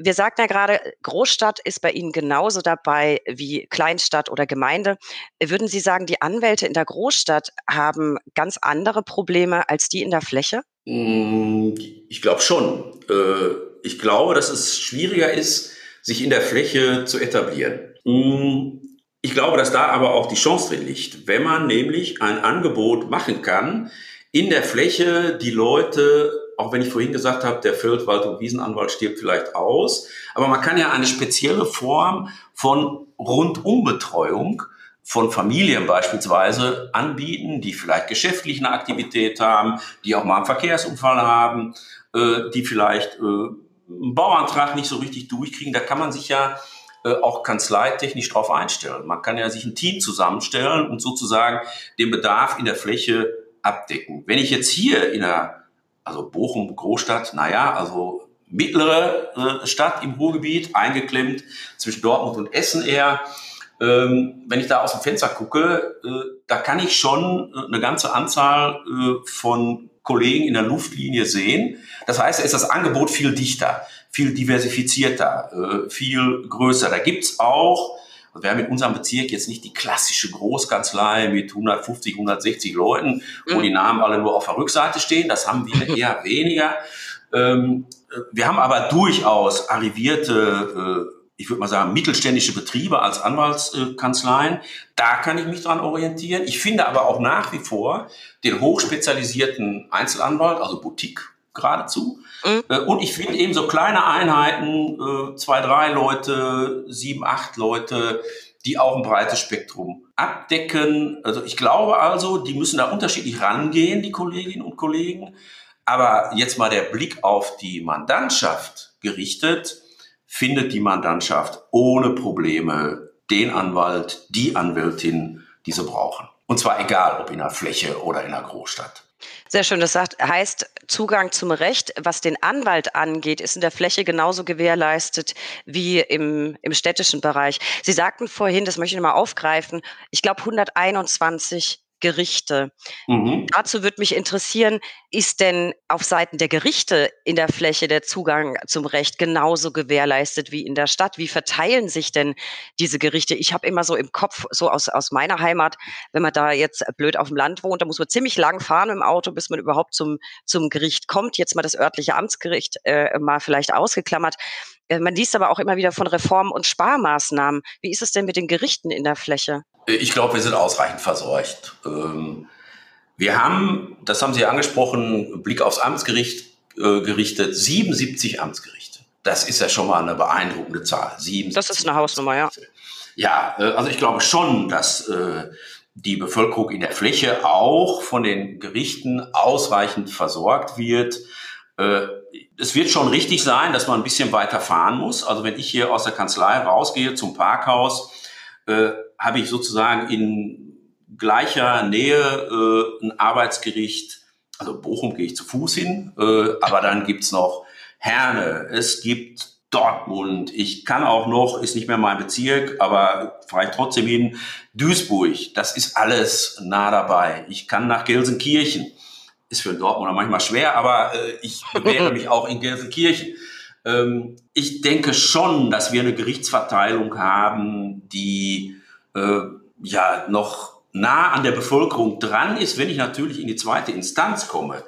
Wir sagten ja gerade, Großstadt ist bei Ihnen genauso dabei wie Kleinstadt oder Gemeinde. Würden Sie sagen, die Anwälte in der Großstadt haben ganz andere Probleme als die in der Fläche? Mm, ich glaube schon. Äh, ich glaube, dass es schwieriger ist, sich in der Fläche zu etablieren. Mm, ich glaube, dass da aber auch die Chance drin liegt, wenn man nämlich ein Angebot machen kann, in der Fläche die Leute auch wenn ich vorhin gesagt habe, der Feldwald- und Wiesenanwalt stirbt vielleicht aus, aber man kann ja eine spezielle Form von Rundumbetreuung von Familien beispielsweise anbieten, die vielleicht geschäftlich eine Aktivität haben, die auch mal einen Verkehrsunfall haben, äh, die vielleicht äh, einen Bauantrag nicht so richtig durchkriegen. Da kann man sich ja äh, auch kanzleitechnisch drauf einstellen. Man kann ja sich ein Team zusammenstellen und sozusagen den Bedarf in der Fläche abdecken. Wenn ich jetzt hier in der also Bochum, Großstadt, naja, also mittlere äh, Stadt im Ruhrgebiet, eingeklemmt zwischen Dortmund und Essen eher. Ähm, wenn ich da aus dem Fenster gucke, äh, da kann ich schon äh, eine ganze Anzahl von Kollegen in der Luftlinie sehen. Das heißt, da ist das Angebot viel dichter, viel diversifizierter, viel größer. Da gibt's auch also wir haben in unserem Bezirk jetzt nicht die klassische Großkanzlei mit 150, 160 Leuten, wo mhm. die Namen alle nur auf der Rückseite stehen. Das haben wir eher weniger. Ähm, wir haben aber durchaus arrivierte, äh, ich würde mal sagen, mittelständische Betriebe als Anwaltskanzleien. Da kann ich mich dran orientieren. Ich finde aber auch nach wie vor den hochspezialisierten Einzelanwalt, also Boutique geradezu, Mhm. Äh, und ich finde eben so kleine Einheiten, äh, zwei, drei Leute, sieben, acht Leute, die auch ein breites Spektrum abdecken. Also ich glaube also, die müssen da unterschiedlich rangehen, die Kolleginnen und Kollegen. Aber jetzt mal der Blick auf die Mandantschaft gerichtet, findet die Mandantschaft ohne Probleme den Anwalt, die Anwältin, die sie brauchen. Und zwar egal, ob in einer Fläche oder in einer Großstadt. Sehr schön. Das heißt, Zugang zum Recht, was den Anwalt angeht, ist in der Fläche genauso gewährleistet wie im, im städtischen Bereich. Sie sagten vorhin, das möchte ich nochmal aufgreifen, ich glaube 121 Gerichte. Mhm. Dazu würde mich interessieren, ist denn auf Seiten der Gerichte in der Fläche der Zugang zum Recht genauso gewährleistet wie in der Stadt? Wie verteilen sich denn diese Gerichte? Ich habe immer so im Kopf, so aus, aus meiner Heimat, wenn man da jetzt blöd auf dem Land wohnt, da muss man ziemlich lang fahren im Auto, bis man überhaupt zum, zum Gericht kommt. Jetzt mal das örtliche Amtsgericht äh, mal vielleicht ausgeklammert. Äh, man liest aber auch immer wieder von Reformen und Sparmaßnahmen. Wie ist es denn mit den Gerichten in der Fläche? Ich glaube, wir sind ausreichend versorgt. Ähm, wir haben, das haben Sie angesprochen, Blick aufs Amtsgericht äh, gerichtet, 77 Amtsgerichte. Das ist ja schon mal eine beeindruckende Zahl. 77 das ist eine Hausnummer, ja. Ja, äh, also ich glaube schon, dass die Bevölkerung in der Fläche auch von den Gerichten ausreichend versorgt wird es wird schon richtig sein, dass man ein bisschen weiter fahren muss. Also wenn ich hier aus der Kanzlei rausgehe zum Parkhaus, äh, habe ich sozusagen in gleicher Nähe äh, ein Arbeitsgericht. Also Bochum gehe ich zu Fuß hin, äh, aber dann gibt's noch Herne, es gibt Dortmund, ich kann auch noch, ist nicht mehr mein Bezirk, aber fahre ich trotzdem hin, Duisburg, das ist alles nah dabei. Ich kann nach Gelsenkirchen ist für Dortmunder manchmal schwer, aber äh, ich bewähre mich auch in Gelsenkirchen. Ähm, ich denke schon, dass wir eine Gerichtsverteilung haben, die äh, ja noch nah an der Bevölkerung dran ist. Wenn ich natürlich in die zweite Instanz komme,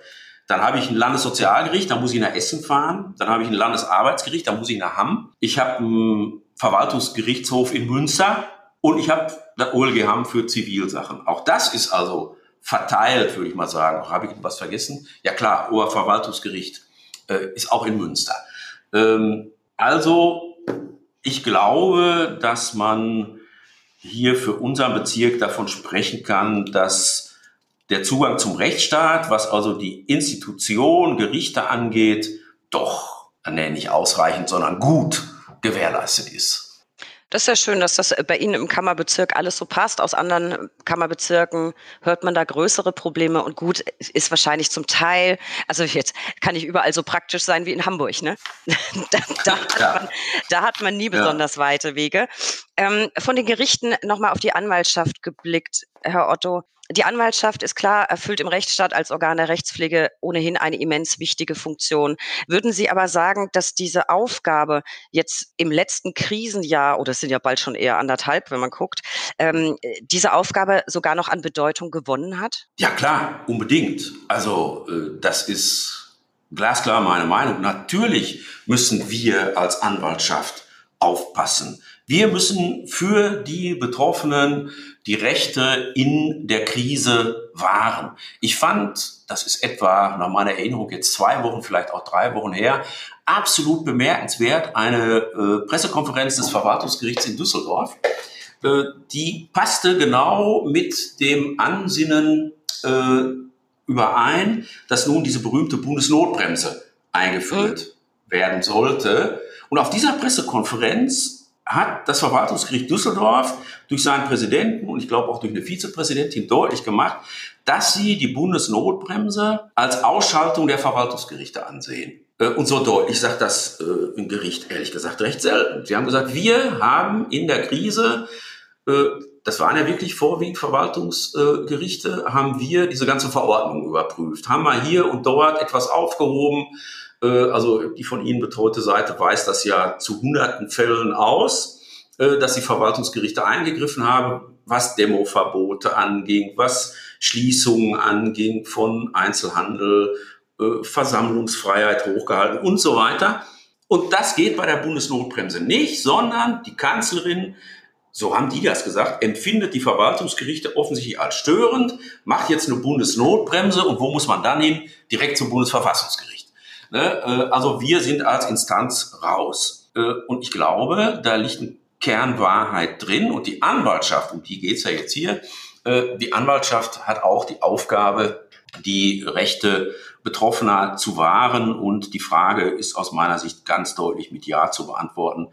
dann habe ich ein Landessozialgericht, da muss ich nach Essen fahren. Dann habe ich ein Landesarbeitsgericht, da muss ich nach Hamm. Ich habe einen Verwaltungsgerichtshof in Münster und ich habe das OLG Hamm für Zivilsachen. Auch das ist also verteilt, würde ich mal sagen. Habe ich was vergessen? Ja klar, Oberverwaltungsgericht äh, ist auch in Münster. Ähm, also ich glaube, dass man hier für unseren Bezirk davon sprechen kann, dass der Zugang zum Rechtsstaat, was also die Institution, Gerichte angeht, doch, nee, nicht ausreichend, sondern gut gewährleistet ist. Das ist ja schön, dass das bei Ihnen im Kammerbezirk alles so passt. Aus anderen Kammerbezirken hört man da größere Probleme und gut ist wahrscheinlich zum Teil, also jetzt kann ich überall so praktisch sein wie in Hamburg, ne? da, da, hat, man, da hat man nie besonders ja. weite Wege. Ähm, von den Gerichten nochmal auf die Anwaltschaft geblickt, Herr Otto. Die Anwaltschaft ist klar, erfüllt im Rechtsstaat als Organ der Rechtspflege ohnehin eine immens wichtige Funktion. Würden Sie aber sagen, dass diese Aufgabe jetzt im letzten Krisenjahr, oder es sind ja bald schon eher anderthalb, wenn man guckt, ähm, diese Aufgabe sogar noch an Bedeutung gewonnen hat? Ja klar, unbedingt. Also äh, das ist glasklar meine Meinung. Natürlich müssen wir als Anwaltschaft aufpassen. Wir müssen für die Betroffenen die Rechte in der Krise wahren. Ich fand, das ist etwa nach meiner Erinnerung jetzt zwei Wochen, vielleicht auch drei Wochen her, absolut bemerkenswert eine äh, Pressekonferenz des Verwaltungsgerichts in Düsseldorf. Äh, die passte genau mit dem Ansinnen äh, überein, dass nun diese berühmte Bundesnotbremse eingeführt mhm. werden sollte. Und auf dieser Pressekonferenz hat das Verwaltungsgericht Düsseldorf durch seinen Präsidenten und ich glaube auch durch eine Vizepräsidentin deutlich gemacht, dass sie die Bundesnotbremse als Ausschaltung der Verwaltungsgerichte ansehen. Äh, und so deutlich sagt das äh, ein Gericht ehrlich gesagt recht selten. Sie haben gesagt, wir haben in der Krise, äh, das waren ja wirklich vorwiegend Verwaltungsgerichte, haben wir diese ganze Verordnung überprüft, haben mal hier und dort etwas aufgehoben, äh, also die von Ihnen betreute Seite weiß das ja zu hunderten Fällen aus, äh, dass die Verwaltungsgerichte eingegriffen haben, was Demoverbote anging, was Schließungen anging von Einzelhandel, äh, Versammlungsfreiheit hochgehalten und so weiter. Und das geht bei der Bundesnotbremse nicht, sondern die Kanzlerin, so haben die das gesagt, empfindet die Verwaltungsgerichte offensichtlich als störend, macht jetzt eine Bundesnotbremse und wo muss man dann hin? Direkt zum Bundesverfassungsgericht. Ne? Äh, also wir sind als Instanz raus. Äh, und ich glaube, da liegt eine Kernwahrheit drin und die Anwaltschaft, um die geht's ja jetzt hier, äh, die Anwaltschaft hat auch die Aufgabe, die Rechte Betroffener zu wahren und die Frage ist aus meiner Sicht ganz deutlich mit Ja zu beantworten.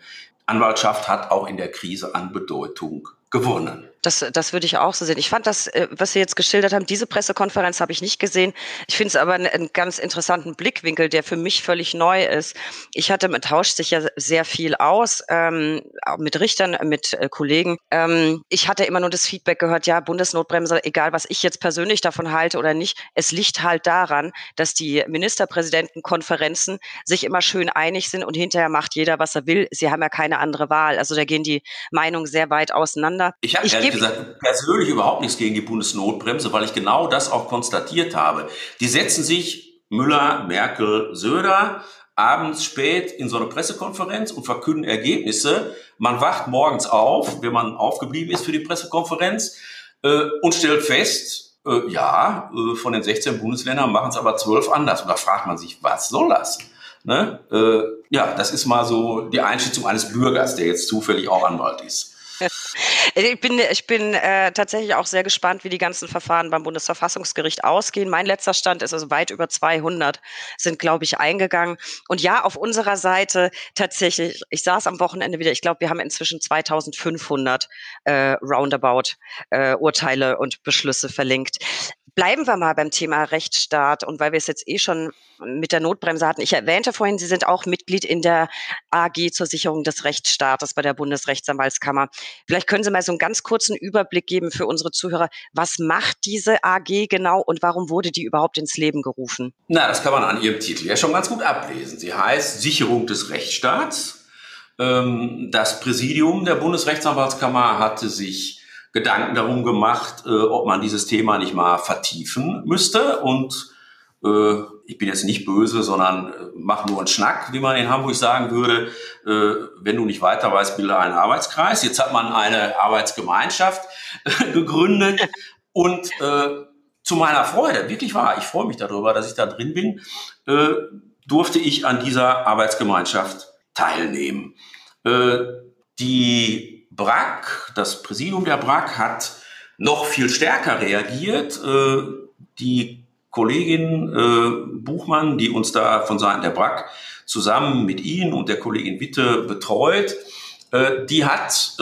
Anwaltschaft hat auch in der Krise an Bedeutung gewonnen. Das, das würde ich auch so sehen. Ich fand das, äh, was Sie jetzt geschildert haben, diese Pressekonferenz habe ich nicht gesehen. Ich finde es aber einen, ganz interessanten Blickwinkel, der für mich völlig neu ist. Ich hatte, man tauscht sich ja sehr viel aus, ähm, mit Richtern, mit äh, Kollegen. Ähm, ich hatte immer nur das Feedback gehört, ja, Bundesnotbremse, egal was ich jetzt persönlich davon halte oder nicht, es liegt halt daran, dass die Ministerpräsidentenkonferenzen sich immer schön einig sind und hinterher macht jeder, was er will. Sie haben ja keine andere Wahl. Also da gehen die Meinungen sehr weit auseinander. Ich habe gesagt, persönlich überhaupt nichts gegen die Bundesnotbremse, weil ich genau das auch konstatiert habe. Die setzen sich Müller, Merkel, Söder abends spät in so eine Pressekonferenz und verkünden Ergebnisse. Man wacht morgens auf, wenn man aufgeblieben ist für die Pressekonferenz äh, und stellt fest, äh, ja, äh, von den 16 Bundesländern machen es aber 12 anders. Und da fragt man sich, was soll das? Ne? Äh, ja, das ist mal so die Einschätzung eines Bürgers, der jetzt zufällig auch Anwalt ist. Ich bin, ich bin äh, tatsächlich auch sehr gespannt, wie die ganzen Verfahren beim Bundesverfassungsgericht ausgehen. Mein letzter Stand ist also weit über 200 sind, glaube ich, eingegangen. Und ja, auf unserer Seite tatsächlich, ich saß am Wochenende wieder, ich glaube, wir haben inzwischen 2500 äh, Roundabout äh, Urteile und Beschlüsse verlinkt. Bleiben wir mal beim Thema Rechtsstaat und weil wir es jetzt eh schon mit der Notbremse hatten. Ich erwähnte vorhin, Sie sind auch Mitglied in der AG zur Sicherung des Rechtsstaates bei der Bundesrechtsanwaltskammer. Vielleicht können Sie mal so einen ganz kurzen Überblick geben für unsere Zuhörer. Was macht diese AG genau und warum wurde die überhaupt ins Leben gerufen? Na, das kann man an Ihrem Titel ja schon ganz gut ablesen. Sie heißt Sicherung des Rechtsstaats. Ähm, das Präsidium der Bundesrechtsanwaltskammer hatte sich Gedanken darum gemacht, äh, ob man dieses Thema nicht mal vertiefen müsste. Und äh, ich bin jetzt nicht böse, sondern äh, mach nur einen Schnack, wie man in Hamburg sagen würde. Äh, wenn du nicht weiter weißt, bilde einen Arbeitskreis. Jetzt hat man eine Arbeitsgemeinschaft äh, gegründet und äh, zu meiner Freude, wirklich wahr, ich freue mich darüber, dass ich da drin bin, äh, durfte ich an dieser Arbeitsgemeinschaft teilnehmen. Äh, die BRAC, das Präsidium der BRAC hat noch viel stärker reagiert. Äh, die Kollegin äh, Buchmann, die uns da von Seiten der BRAC zusammen mit Ihnen und der Kollegin Witte betreut, äh, die hat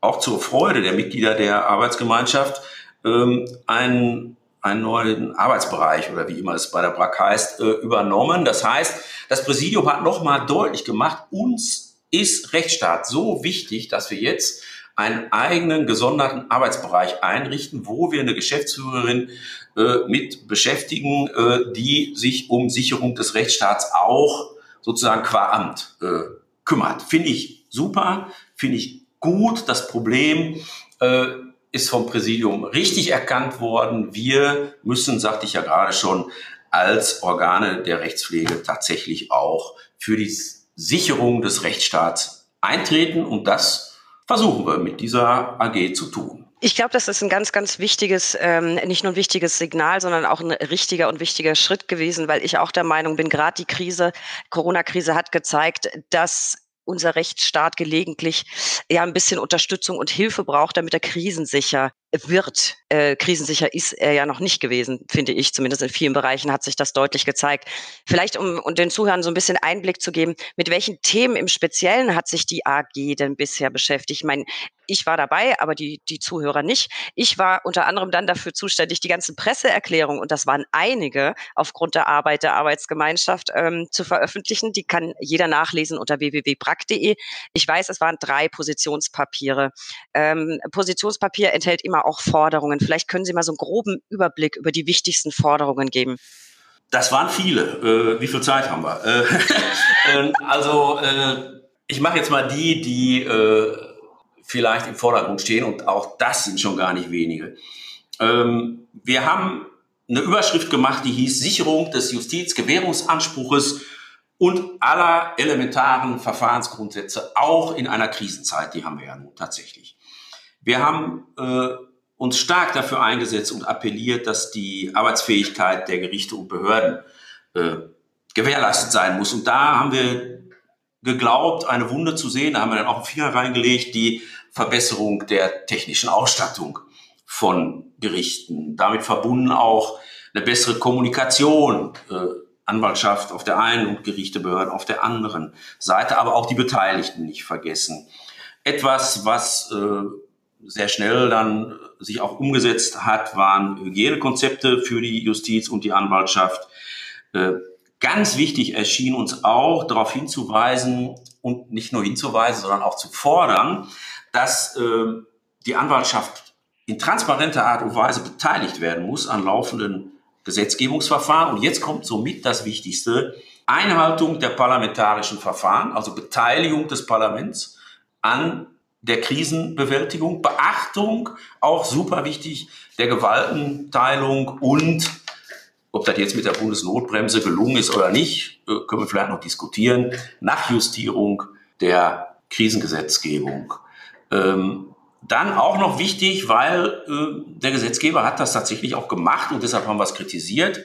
auch zur Freude der Mitglieder der Arbeitsgemeinschaft ähm, einen, einen neuen Arbeitsbereich oder wie immer es bei der BRAC heißt, übernommen. Das heißt, das Präsidium hat nochmal deutlich gemacht, uns ist Rechtsstaat so wichtig, dass wir jetzt einen eigenen gesonderten Arbeitsbereich einrichten, wo wir eine Geschäftsführerin äh, mit beschäftigen, äh, die sich um Sicherung des Rechtsstaats auch sozusagen qua Amt äh, kümmert. Finde ich super, finde ich gut. Das Problem äh, ist vom Präsidium richtig erkannt worden. Wir müssen, sagte ich ja gerade schon, als Organe der Rechtspflege tatsächlich auch für die Sicherung des Rechtsstaats eintreten und das versuchen wir mit dieser AG zu tun. Ich glaube, das ist ein ganz, ganz wichtiges, ähm, nicht nur ein wichtiges Signal, sondern auch ein richtiger und wichtiger Schritt gewesen, weil ich auch der Meinung bin, gerade die Krise, Corona-Krise hat gezeigt, dass unser Rechtsstaat gelegentlich ja ein bisschen Unterstützung und Hilfe braucht, damit er krisensicher wird. Äh, krisensicher ist er ja noch nicht gewesen, finde ich. Zumindest in vielen Bereichen hat sich das deutlich gezeigt. Vielleicht, um, um den Zuhörern so ein bisschen Einblick zu geben, mit welchen Themen im Speziellen hat sich die AG denn bisher beschäftigt? Ich meine, ich war dabei, aber die, die Zuhörer nicht. Ich war unter anderem dann dafür zuständig, die ganzen Presseerklärungen, und das waren einige, aufgrund der Arbeit der Arbeitsgemeinschaft ähm, zu veröffentlichen. Die kann jeder nachlesen unter www.brack.de. Ich weiß, es waren drei Positionspapiere. Ähm, Positionspapier enthält immer auch Forderungen. Vielleicht können Sie mal so einen groben Überblick über die wichtigsten Forderungen geben. Das waren viele. Äh, wie viel Zeit haben wir? Äh, äh, also äh, ich mache jetzt mal die, die äh, vielleicht im Vordergrund stehen und auch das sind schon gar nicht wenige. Ähm, wir haben eine Überschrift gemacht, die hieß Sicherung des Justizgewährungsanspruches und aller elementaren Verfahrensgrundsätze, auch in einer Krisenzeit, die haben wir ja nun tatsächlich. Wir haben äh, uns stark dafür eingesetzt und appelliert, dass die Arbeitsfähigkeit der Gerichte und Behörden äh, gewährleistet sein muss. Und da haben wir geglaubt, eine Wunde zu sehen. Da haben wir dann auch einen Finger reingelegt, die Verbesserung der technischen Ausstattung von Gerichten. Damit verbunden auch eine bessere Kommunikation, äh, Anwaltschaft auf der einen und Gerichtebehörden auf der anderen Seite, aber auch die Beteiligten nicht vergessen. Etwas, was äh, sehr schnell dann sich auch umgesetzt hat, waren Hygienekonzepte für die Justiz und die Anwaltschaft. Äh, ganz wichtig erschien uns auch darauf hinzuweisen und nicht nur hinzuweisen, sondern auch zu fordern, dass äh, die Anwaltschaft in transparenter Art und Weise beteiligt werden muss an laufenden Gesetzgebungsverfahren. Und jetzt kommt somit das Wichtigste, Einhaltung der parlamentarischen Verfahren, also Beteiligung des Parlaments an der Krisenbewältigung, Beachtung, auch super wichtig, der Gewaltenteilung und ob das jetzt mit der Bundesnotbremse gelungen ist oder nicht, äh, können wir vielleicht noch diskutieren, Nachjustierung der Krisengesetzgebung. Ähm, dann auch noch wichtig, weil äh, der Gesetzgeber hat das tatsächlich auch gemacht und deshalb haben wir es kritisiert,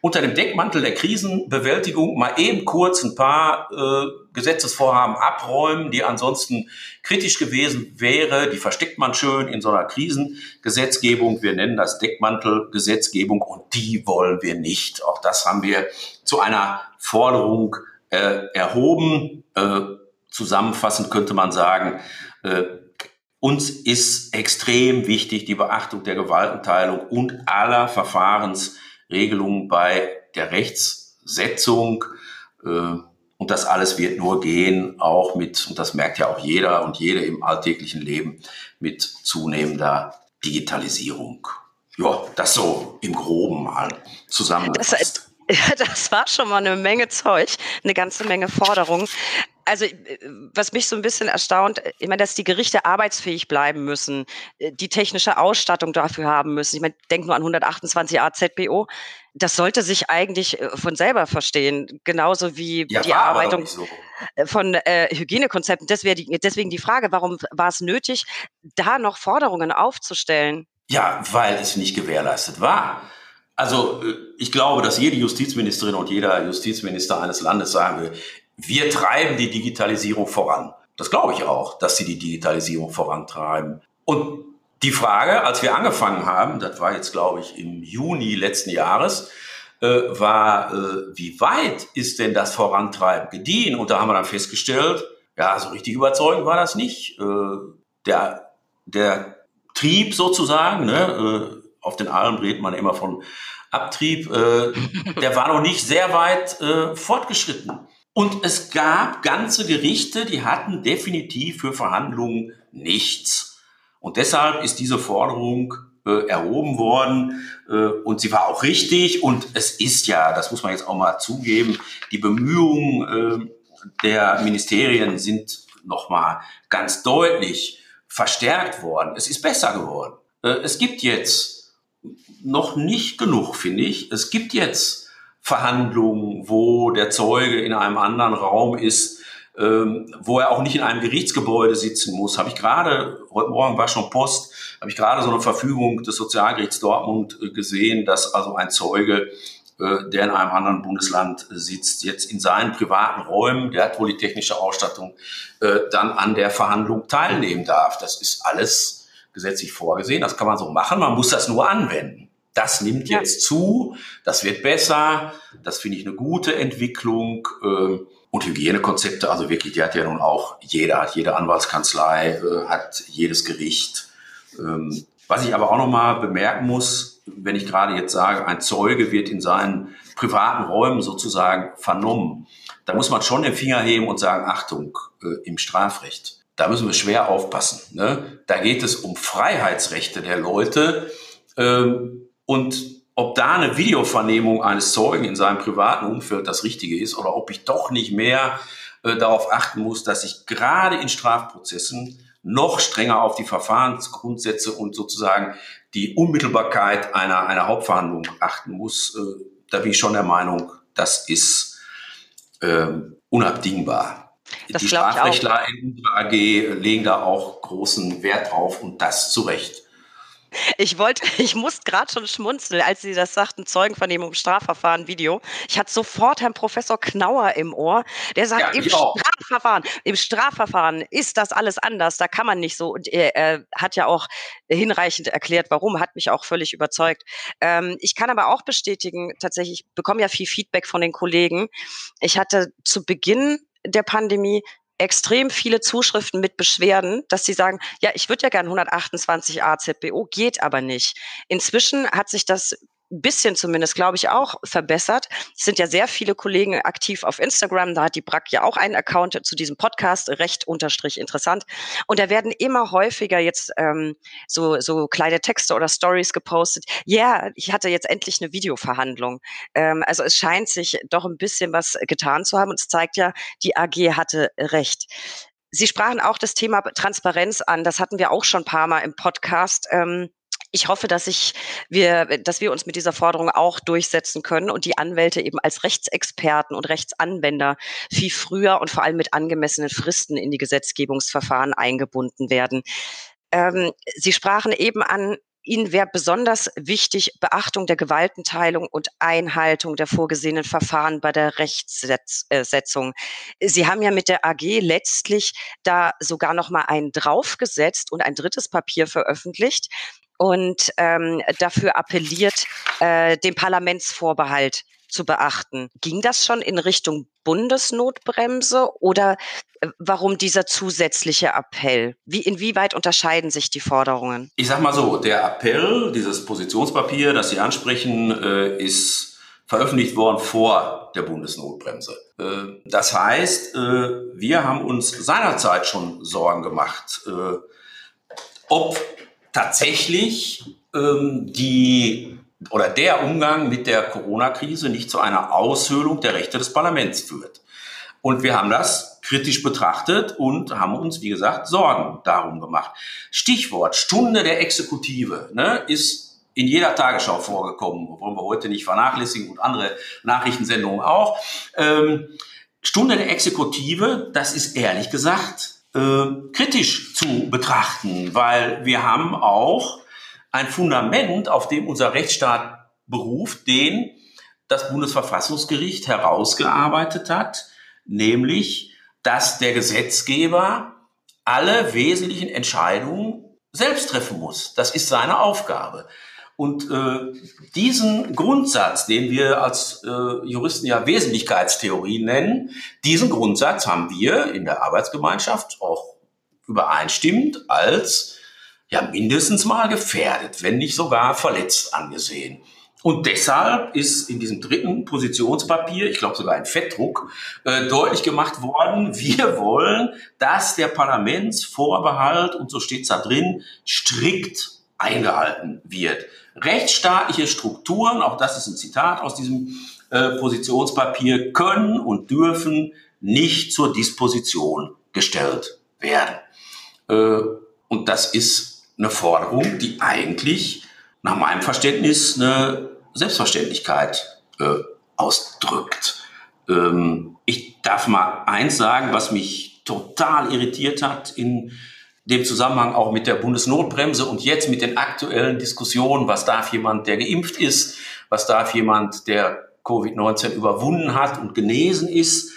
unter dem Deckmantel der Krisenbewältigung mal eben kurz ein paar äh, Gesetzesvorhaben abräumen, die ansonsten kritisch gewesen wäre. Die versteckt man schön in so einer Krisengesetzgebung. Wir nennen das Deckmantelgesetzgebung und die wollen wir nicht. Auch das haben wir zu einer Forderung äh, erhoben. Äh, zusammenfassend könnte man sagen, äh, uns ist extrem wichtig die Beachtung der Gewaltenteilung und aller Verfahrens Regelungen bei der Rechtssetzung. Äh, und das alles wird nur gehen, auch mit, und das merkt ja auch jeder und jede im alltäglichen Leben, mit zunehmender Digitalisierung. Ja, das so im Groben mal zusammengefasst. Das, das war schon mal eine Menge Zeug, eine ganze Menge Forderungen also äh, was mich so ein bisschen erstaunt, ich meine, dass die Gerichte arbeitsfähig bleiben müssen, äh, die technische Ausstattung dafür haben müssen. Ich meine, denk nur an 128 AZBO. Das sollte sich eigentlich äh, von selber verstehen, genauso wie ja, die Erarbeitung so. von äh, Hygienekonzepten. Die, deswegen die Frage, warum war es nötig, da noch Forderungen aufzustellen? Ja, weil es nicht gewährleistet war. Also ich glaube, dass jede Justizministerin und jeder Justizminister eines Landes sagen will, wir treiben die Digitalisierung voran. Das glaube ich auch, dass sie die Digitalisierung vorantreiben. Und die Frage, als wir angefangen haben, das war jetzt, glaube ich, im Juni letzten Jahres, äh, war, äh, wie weit ist denn das Vorantreiben gediehen? Und da haben wir dann festgestellt, ja, so richtig überzeugend war das nicht. Äh, der, der Trieb sozusagen, ne, äh, auf den Alm redet man immer von Abtrieb, äh, der war noch nicht sehr weit äh, fortgeschritten. Und es gab ganze Gerichte, die hatten definitiv für Verhandlungen nichts. Und deshalb ist diese Forderung äh, erhoben worden äh, und sie war auch richtig. Und es ist ja, das muss man jetzt auch mal zugeben, die Bemühungen äh, der Ministerien sind nochmal ganz deutlich verstärkt worden. Es ist besser geworden. Äh, es gibt jetzt noch nicht genug, finde ich. Es gibt jetzt Verhandlungen, wo der Zeuge in einem anderen Raum ist, ähm, wo er auch nicht in einem Gerichtsgebäude sitzen muss. Habe ich gerade, heute Morgen war schon Post, habe ich gerade so eine Verfügung des Sozialgerichts Dortmund äh, gesehen, dass also ein Zeuge, äh, der in einem anderen Bundesland sitzt, jetzt in seinen privaten Räumen, der hat wohl die technische Ausstattung, äh, dann an der Verhandlung teilnehmen darf. Das ist alles gesetzlich vorgesehen, das kann man so machen, man muss das nur anwenden. Das nimmt jetzt zu, das wird besser, das finde ich eine gute Entwicklung. Ähm, und Hygienekonzepte, also wirklich, die hat ja nun auch jeder, jede Anwaltskanzlei, äh, hat jedes Gericht. Ähm, was ich aber auch nochmal bemerken muss, wenn ich gerade jetzt sage, ein Zeuge wird in seinen privaten Räumen sozusagen vernommen, da muss man schon den Finger heben und sagen, Achtung, äh, im Strafrecht, da müssen wir schwer aufpassen. Ne? Da geht es um Freiheitsrechte der Leute. Ähm, und ob da eine Videovernehmung eines Zeugen in seinem privaten Umfeld das Richtige ist oder ob ich doch nicht mehr äh, darauf achten muss, dass ich gerade in Strafprozessen noch strenger auf die Verfahrensgrundsätze und sozusagen die Unmittelbarkeit einer, einer Hauptverhandlung achten muss, äh, da bin ich schon der Meinung, das ist äh, unabdingbar. Das die Strafrechtler in unserer AG legen da auch großen Wert drauf und das zu Recht. Ich wollte, ich musste gerade schon schmunzeln, als Sie das sagten, Zeugenvernehmung im Strafverfahren, Video. Ich hatte sofort Herrn Professor Knauer im Ohr, der sagt, ja, im Strafverfahren, im Strafverfahren ist das alles anders, da kann man nicht so. Und er, er hat ja auch hinreichend erklärt, warum, hat mich auch völlig überzeugt. Ähm, ich kann aber auch bestätigen, tatsächlich, ich bekomme ja viel Feedback von den Kollegen. Ich hatte zu Beginn der Pandemie extrem viele Zuschriften mit Beschwerden, dass sie sagen, ja, ich würde ja gern 128 AZBO, geht aber nicht. Inzwischen hat sich das bisschen zumindest, glaube ich, auch verbessert. Es sind ja sehr viele Kollegen aktiv auf Instagram. Da hat die Brack ja auch einen Account zu diesem Podcast, recht unterstrich interessant. Und da werden immer häufiger jetzt ähm, so, so kleine Texte oder Stories gepostet. Ja, yeah, ich hatte jetzt endlich eine Videoverhandlung. Ähm, also es scheint sich doch ein bisschen was getan zu haben. Und es zeigt ja, die AG hatte recht. Sie sprachen auch das Thema Transparenz an. Das hatten wir auch schon ein paar Mal im Podcast. Ähm, ich hoffe, dass ich wir, dass wir uns mit dieser Forderung auch durchsetzen können und die Anwälte eben als Rechtsexperten und Rechtsanwender viel früher und vor allem mit angemessenen Fristen in die Gesetzgebungsverfahren eingebunden werden. Ähm, Sie sprachen eben an, Ihnen wäre besonders wichtig Beachtung der Gewaltenteilung und Einhaltung der vorgesehenen Verfahren bei der Rechtssetzung. Sie haben ja mit der AG letztlich da sogar noch mal einen draufgesetzt und ein drittes Papier veröffentlicht, und ähm, dafür appelliert, äh, den Parlamentsvorbehalt zu beachten. Ging das schon in Richtung Bundesnotbremse oder äh, warum dieser zusätzliche Appell? Wie, inwieweit unterscheiden sich die Forderungen? Ich sag mal so, der Appell, dieses Positionspapier, das Sie ansprechen, äh, ist veröffentlicht worden vor der Bundesnotbremse. Äh, das heißt, äh, wir haben uns seinerzeit schon Sorgen gemacht, ob tatsächlich ähm, die oder der Umgang mit der Corona-Krise nicht zu einer Aushöhlung der Rechte des Parlaments führt. Und wir haben das kritisch betrachtet und haben uns, wie gesagt, Sorgen darum gemacht. Stichwort Stunde der Exekutive ne, ist in jeder Tagesschau vorgekommen, wollen wir heute nicht vernachlässigen und andere Nachrichtensendungen auch. Ähm, Stunde der Exekutive, das ist ehrlich gesagt äh, kritisch zu betrachten, weil wir haben auch ein Fundament, auf dem unser Rechtsstaat beruft, den das Bundesverfassungsgericht herausgearbeitet hat, nämlich, dass der Gesetzgeber alle wesentlichen Entscheidungen selbst treffen muss. Das ist seine Aufgabe. Und äh, diesen Grundsatz, den wir als äh, Juristen ja Wesentlichkeitstheorie nennen, diesen Grundsatz haben wir in der Arbeitsgemeinschaft auch übereinstimmend als ja mindestens mal gefährdet, wenn nicht sogar verletzt angesehen. Und deshalb ist in diesem dritten Positionspapier, ich glaube sogar in Fettdruck, äh, deutlich gemacht worden, wir wollen, dass der Parlamentsvorbehalt, und so steht es da drin, strikt eingehalten wird rechtsstaatliche Strukturen, auch das ist ein Zitat aus diesem äh, Positionspapier, können und dürfen nicht zur Disposition gestellt werden. Äh, und das ist eine Forderung, die eigentlich nach meinem Verständnis eine Selbstverständlichkeit äh, ausdrückt. Ähm, ich darf mal eins sagen, was mich total irritiert hat in dem Zusammenhang auch mit der Bundesnotbremse und jetzt mit den aktuellen Diskussionen, was darf jemand, der geimpft ist, was darf jemand, der Covid-19 überwunden hat und genesen ist.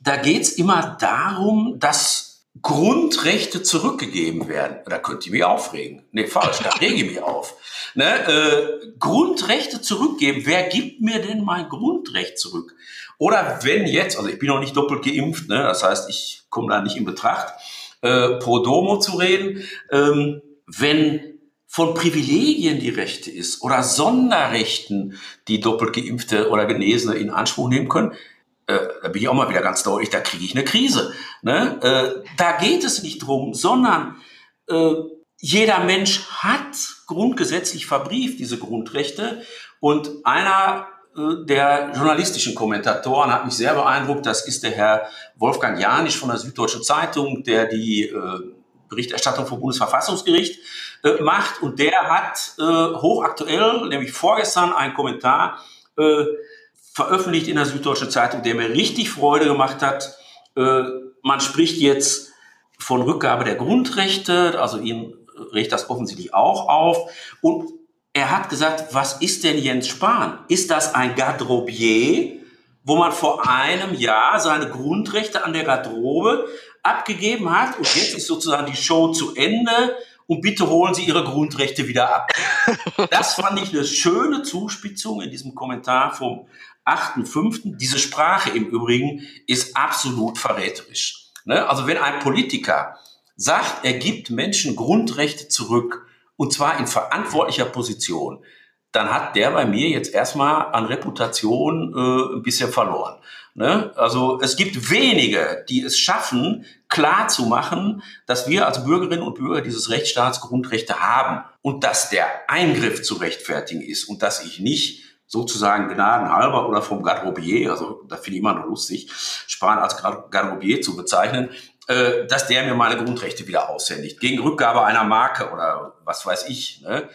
Da geht's immer darum, dass Grundrechte zurückgegeben werden. Da könnt ihr mich aufregen. Nee, falsch, da rege ich mich auf. Ne? Äh, Grundrechte zurückgeben. Wer gibt mir denn mein Grundrecht zurück? Oder wenn jetzt, also ich bin noch nicht doppelt geimpft, ne? das heißt, ich komme da nicht in Betracht, äh, pro domo zu reden. Ähm, wenn von Privilegien die Rechte ist oder Sonderrechten, die doppelt geimpfte oder Genesene in Anspruch nehmen können, äh, da bin ich auch mal wieder ganz deutlich, da kriege ich eine Krise. Ne? Äh, da geht es nicht drum, sondern äh, jeder Mensch hat grundgesetzlich verbrieft diese Grundrechte und einer der journalistischen Kommentatoren hat mich sehr beeindruckt. Das ist der Herr Wolfgang Janisch von der Süddeutschen Zeitung, der die äh, Berichterstattung vom Bundesverfassungsgericht äh, macht. Und der hat äh, hochaktuell, nämlich vorgestern, einen Kommentar veröffentlicht in der Süddeutschen Zeitung, der mir richtig Freude gemacht hat. Man spricht jetzt von Rückgabe der Grundrechte, also ihn regt das offensichtlich auch auf. Und er hat gesagt, was ist denn Jens Spahn? Ist das ein Garderobier, wo man vor einem Jahr seine Grundrechte an der Garderobe abgegeben hat und jetzt ist sozusagen die Show zu Ende und bitte holen Sie Ihre Grundrechte wieder ab. Das fand ich eine schöne Zuspitzung in diesem Kommentar vom 8.5. Diese Sprache im Übrigen ist absolut verräterisch. Ne? Also wenn ein Politiker sagt, er gibt Menschen Grundrechte zurück, und zwar in verantwortlicher Position, dann hat der bei mir jetzt erstmal an Reputation äh, ein bisschen verloren. Ne? Also es gibt wenige, die es schaffen, klar zu machen, dass wir als Bürgerinnen und Bürger dieses Rechtsstaats Grundrechte haben und dass der Eingriff zu rechtfertigen ist und dass ich nicht sozusagen gnadenhalber oder vom Garderobier, also da finde ich immer noch lustig, Spahn als Garderobier zu bezeichnen, äh, dass der mir meine Grundrechte wieder aushändigt. Gegen Rückgabe einer Marke oder was weiß ich. Ne?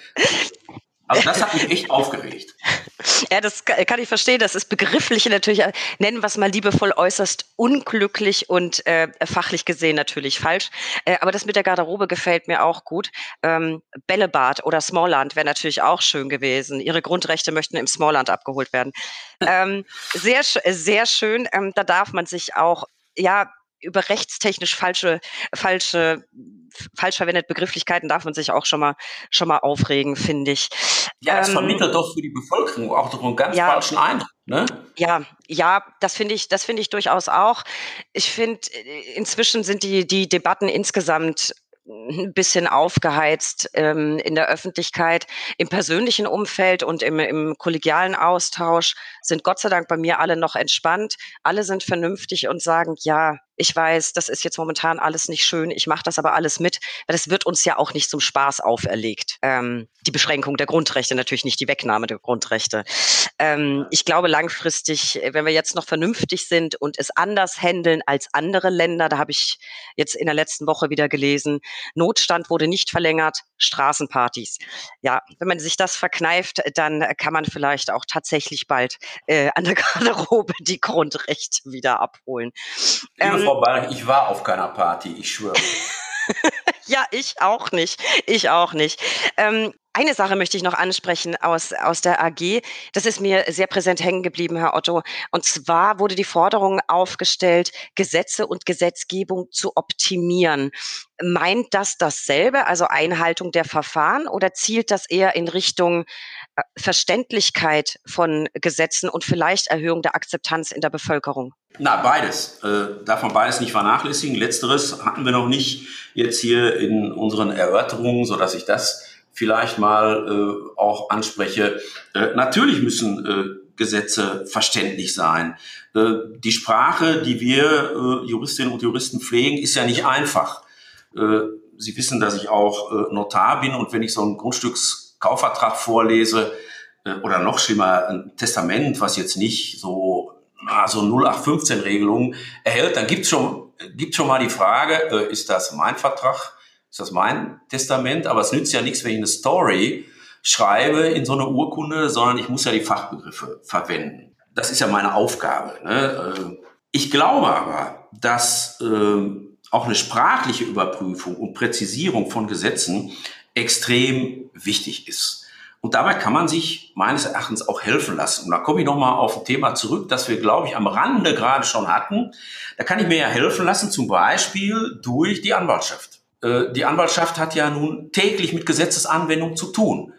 Also das hat mich echt aufgeregt. Ja, das kann ich verstehen. Das ist begrifflich natürlich, äh, nennen wir es mal liebevoll, äußerst unglücklich und äh, fachlich gesehen natürlich falsch. Äh, aber das mit der Garderobe gefällt mir auch gut. Ähm, Bällebad oder Smallland wäre natürlich auch schön gewesen. Ihre Grundrechte möchten im Smallland abgeholt werden. Ähm, sehr, sehr schön. Ähm, da darf man sich auch ja, über rechtstechnisch falsche, falsche, falsch verwendete Begrifflichkeiten darf man sich auch schon mal, schon mal aufregen, finde ich. Ja, es ähm, vermittelt doch für die Bevölkerung auch doch einen ganz ja, falschen Eindruck, ne? Ja, ja, das finde ich, das finde ich durchaus auch. Ich finde, inzwischen sind die, die Debatten insgesamt ein bisschen aufgeheizt ähm, in der Öffentlichkeit. Im persönlichen Umfeld und im, im kollegialen Austausch sind Gott sei Dank bei mir alle noch entspannt. Alle sind vernünftig und sagen, ja, ich weiß, das ist jetzt momentan alles nicht schön, ich mache das aber alles mit, weil das wird uns ja auch nicht zum Spaß auferlegt. Ähm, die Beschränkung der Grundrechte, natürlich nicht die Wegnahme der Grundrechte. Ähm, ich glaube langfristig, wenn wir jetzt noch vernünftig sind und es anders handeln als andere Länder, da habe ich jetzt in der letzten Woche wieder gelesen, Notstand wurde nicht verlängert, Straßenpartys. Ja, wenn man sich das verkneift, dann kann man vielleicht auch tatsächlich bald äh, an der Garderobe die Grundrechte wieder abholen. Ähm, Frau Bayerich, ich war auf keiner Party, ich schwöre. ja, ich auch nicht. Ich auch nicht. Ähm, eine Sache möchte ich noch ansprechen aus, aus der AG. Das ist mir sehr präsent hängen geblieben, Herr Otto. Und zwar wurde die Forderung aufgestellt, Gesetze und Gesetzgebung zu optimieren. Meint das dasselbe, also Einhaltung der Verfahren, oder zielt das eher in Richtung äh, Verständlichkeit von Gesetzen und vielleicht Erhöhung der Akzeptanz in der Bevölkerung? Na, beides. Äh, darf man beides nicht vernachlässigen. Letzteres hatten wir noch nicht jetzt hier in unseren Erörterungen, so dass ich das vielleicht mal äh, auch anspreche. Äh, natürlich müssen äh, Gesetze verständlich sein. Äh, die Sprache, die wir äh, Juristinnen und Juristen pflegen, ist ja nicht einfach. Äh, Sie wissen, dass ich auch äh, Notar bin und wenn ich so einen Grundstückskaufvertrag vorlese äh, oder noch schlimmer ein Testament, was jetzt nicht so so 0815-Regelungen erhält, dann gibt's schon, gibt schon mal die Frage, äh, ist das mein Vertrag, ist das mein Testament? Aber es nützt ja nichts, wenn ich eine Story schreibe in so eine Urkunde, sondern ich muss ja die Fachbegriffe verwenden. Das ist ja meine Aufgabe. Ne? Äh, ich glaube aber, dass äh, auch eine sprachliche Überprüfung und Präzisierung von Gesetzen extrem wichtig ist. Und dabei kann man sich meines Erachtens auch helfen lassen. Und da komme ich nochmal auf ein Thema zurück, das wir, glaube ich, am Rande gerade schon hatten. Da kann ich mir ja helfen lassen, zum Beispiel durch die Anwaltschaft. Äh, die Anwaltschaft hat ja nun täglich mit Gesetzesanwendung zu tun.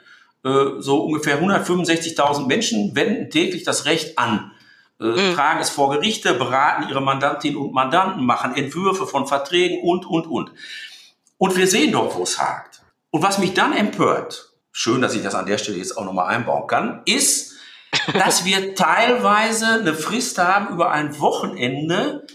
Äh, so ungefähr 165.000 Menschen wenden täglich das Recht an, äh, mhm. tragen es vor Gerichte, beraten ihre Mandantinnen und Mandanten, machen Entwürfe von Verträgen und, und, und. Und wir sehen doch, wo es hakt. Und was mich dann empört, schön, dass ich das an der Stelle jetzt auch nochmal einbauen kann, ist, dass wir teilweise eine Frist haben über ein Wochenende,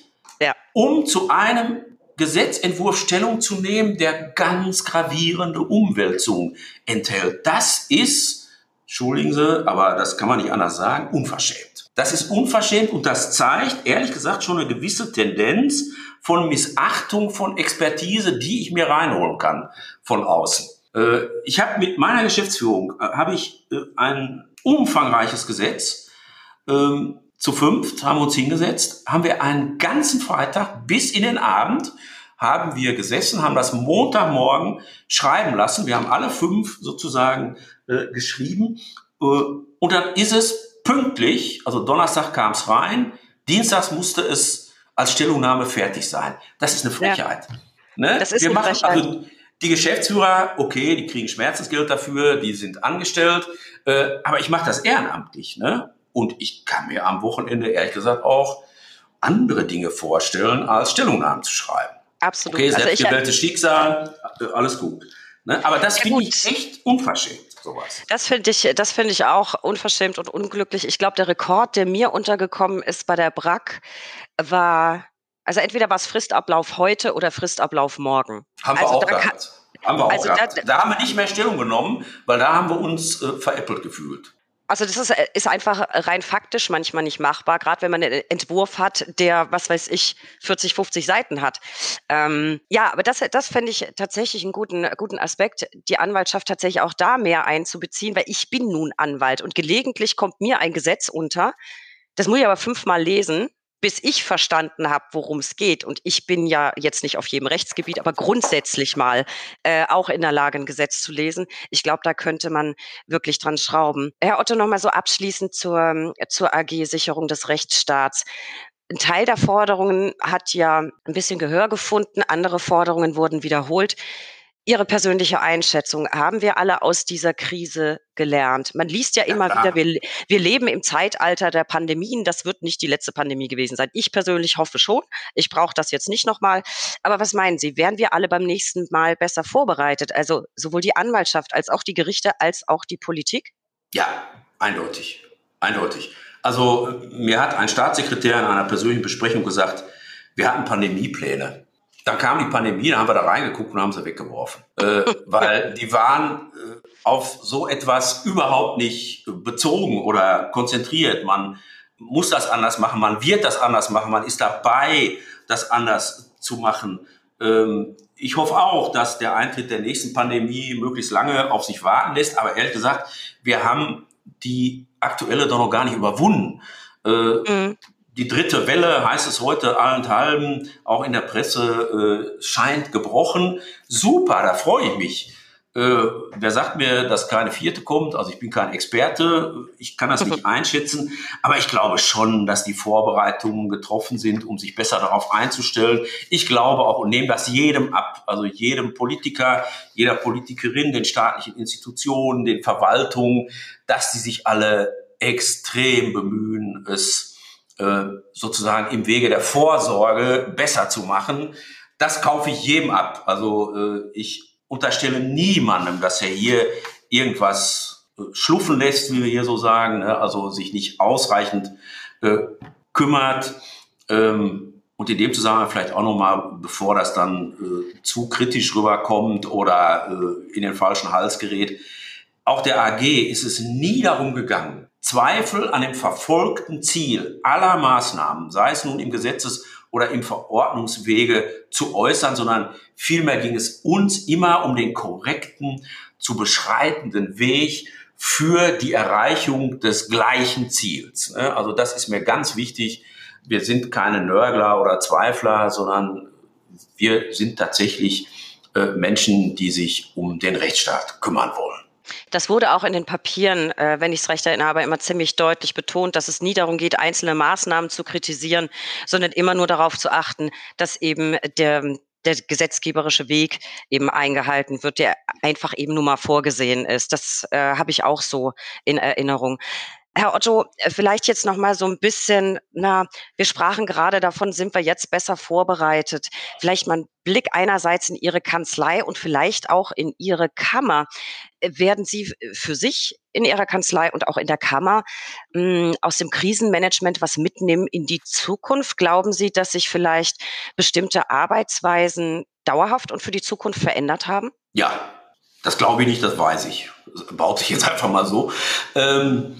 ja. um zu einem Gesetzentwurf Stellung zu nehmen, der ganz gravierende Umwälzungen enthält. Das ist, entschuldigen Sie, aber das kann man nicht anders sagen, unverschämt. Das ist unverschämt und das zeigt, ehrlich gesagt, schon eine gewisse Tendenz von Missachtung von Expertise, die ich mir reinholen kann von außen. Äh, ich habe mit meiner Geschäftsführung äh, habe ich äh, ein umfangreiches Gesetz. Ähm, zu fünft haben wir uns hingesetzt, haben wir einen ganzen Freitag bis in den Abend haben wir gesessen, haben das Montagmorgen schreiben lassen. Wir haben alle fünf sozusagen äh, geschrieben. Äh, und dann ist es pünktlich, also Donnerstag kam es rein, Dienstags musste es als Stellungnahme fertig sein. Das ist eine Frechheit. Ja. Ne? Das ist wir eine machen, Frechheit. Also, die Geschäftsführer, okay, die kriegen Schmerzensgeld dafür, die sind angestellt, äh, aber ich mache das ehrenamtlich, ne? Und ich kann mir am Wochenende ehrlich gesagt auch andere Dinge vorstellen, als Stellungnahmen zu schreiben. Absolut. Okay, selbstgewähltes also Schicksal, alles gut. Ne? Aber das ja, finde ich echt unverschämt. Sowas. Das finde ich, das finde ich auch unverschämt und unglücklich. Ich glaube, der Rekord, der mir untergekommen ist bei der BRAC, war, also entweder war es Fristablauf heute oder Fristablauf morgen. Haben also wir auch gehabt. Haben wir auch also gehabt. Da, da, haben wir nicht mehr Stellung genommen, weil da haben wir uns äh, veräppelt gefühlt. Also das ist, äh, ist einfach rein faktisch manchmal nicht machbar, gerade wenn man einen Entwurf hat, der, was weiß ich, 40, 50 Seiten hat. Ähm, ja, aber das, das fände ich tatsächlich einen guten, guten Aspekt, die Anwaltschaft tatsächlich auch da mehr einzubeziehen, weil ich bin nun Anwalt und gelegentlich kommt mir ein Gesetz unter, das muss ich aber fünfmal lesen bis ich verstanden habe, worum es geht. Und ich bin ja jetzt nicht auf jedem Rechtsgebiet, aber grundsätzlich mal äh, auch in der Lage, ein Gesetz zu lesen. Ich glaube, da könnte man wirklich dran schrauben. Herr Otto, nochmal so abschließend zur, zur AG Sicherung des Rechtsstaats. Ein Teil der Forderungen hat ja ein bisschen Gehör gefunden, andere Forderungen wurden wiederholt. Ihre persönliche Einschätzung. Haben wir alle aus dieser Krise gelernt? Man liest ja, ja immer klar. wieder, wir, wir leben im Zeitalter der Pandemien. Das wird nicht die letzte Pandemie gewesen sein. Ich persönlich hoffe schon. Ich brauche das jetzt nicht nochmal. Aber was meinen Sie? Wären wir alle beim nächsten Mal besser vorbereitet? Also sowohl die Anwaltschaft als auch die Gerichte als auch die Politik? Ja, eindeutig. Eindeutig. Also mir hat ein Staatssekretär in einer persönlichen Besprechung gesagt, wir hatten Pandemiepläne. Dann kam die Pandemie, dann haben wir da reingeguckt und haben sie weggeworfen. Äh, weil die waren äh, auf so etwas überhaupt nicht bezogen oder konzentriert. Man muss das anders machen, man wird das anders machen, man ist dabei, das anders zu machen. Ähm, ich hoffe auch, dass der Eintritt der nächsten Pandemie möglichst lange auf sich warten lässt. Aber ehrlich gesagt, wir haben die aktuelle doch noch gar nicht überwunden. Äh, mhm die dritte Welle, heißt es heute allenthalben, auch in der Presse, äh, scheint gebrochen. Super, da freue ich mich. Äh, wer sagt mir, dass keine vierte kommt? Also ich bin kein Experte, ich kann das nicht einschätzen, aber ich glaube schon, dass die Vorbereitungen getroffen sind, um sich besser darauf einzustellen. Ich glaube auch und nehme das jedem ab, also jedem Politiker, jeder Politikerin, den staatlichen Institutionen, den Verwaltungen, dass sie sich alle extrem bemühen, es sozusagen im Wege der Vorsorge besser zu machen. Das kaufe ich jedem ab. Also äh, ich unterstelle niemandem, dass er hier irgendwas äh, schluffen lässt, wie wir hier so sagen, ne? also sich nicht ausreichend äh, kümmert. Ähm, und in dem Zusammenhang vielleicht auch nochmal, bevor das dann äh, zu kritisch rüberkommt oder äh, in den falschen Hals gerät, auch der AG ist es nie darum gegangen, Zweifel an dem verfolgten Ziel aller Maßnahmen, sei es nun im Gesetzes- oder im Verordnungswege zu äußern, sondern vielmehr ging es uns immer um den korrekten, zu beschreitenden Weg für die Erreichung des gleichen Ziels. Ne? Also das ist mir ganz wichtig. Wir sind keine Nörgler oder Zweifler, sondern wir sind tatsächlich äh, Menschen, die sich um den Rechtsstaat kümmern wollen. Das wurde auch in den Papieren, äh, wenn ich es recht erinnere, immer ziemlich deutlich betont, dass es nie darum geht, einzelne Maßnahmen zu kritisieren, sondern immer nur darauf zu achten, dass eben der, der gesetzgeberische Weg eben eingehalten wird, der einfach eben nur mal vorgesehen ist. Das äh, habe ich auch so in Erinnerung. Herr Otto, äh, vielleicht jetzt noch mal so ein bisschen, na, wir sprachen gerade davon, sind wir jetzt besser vorbereitet? Vielleicht mal ein Blick einerseits in Ihre Kanzlei und vielleicht auch in Ihre Kammer. Äh, werden Sie für sich in Ihrer Kanzlei und auch in der Kammer mh, hm, aus dem Krisenmanagement was mitnehmen in die Zukunft? Glauben Sie, dass sich vielleicht bestimmte Arbeitsweisen dauerhaft und für die Zukunft verändert haben? Ja, das glaube ich nicht, das weiß ich. Das baut sich jetzt einfach mal so. Ähm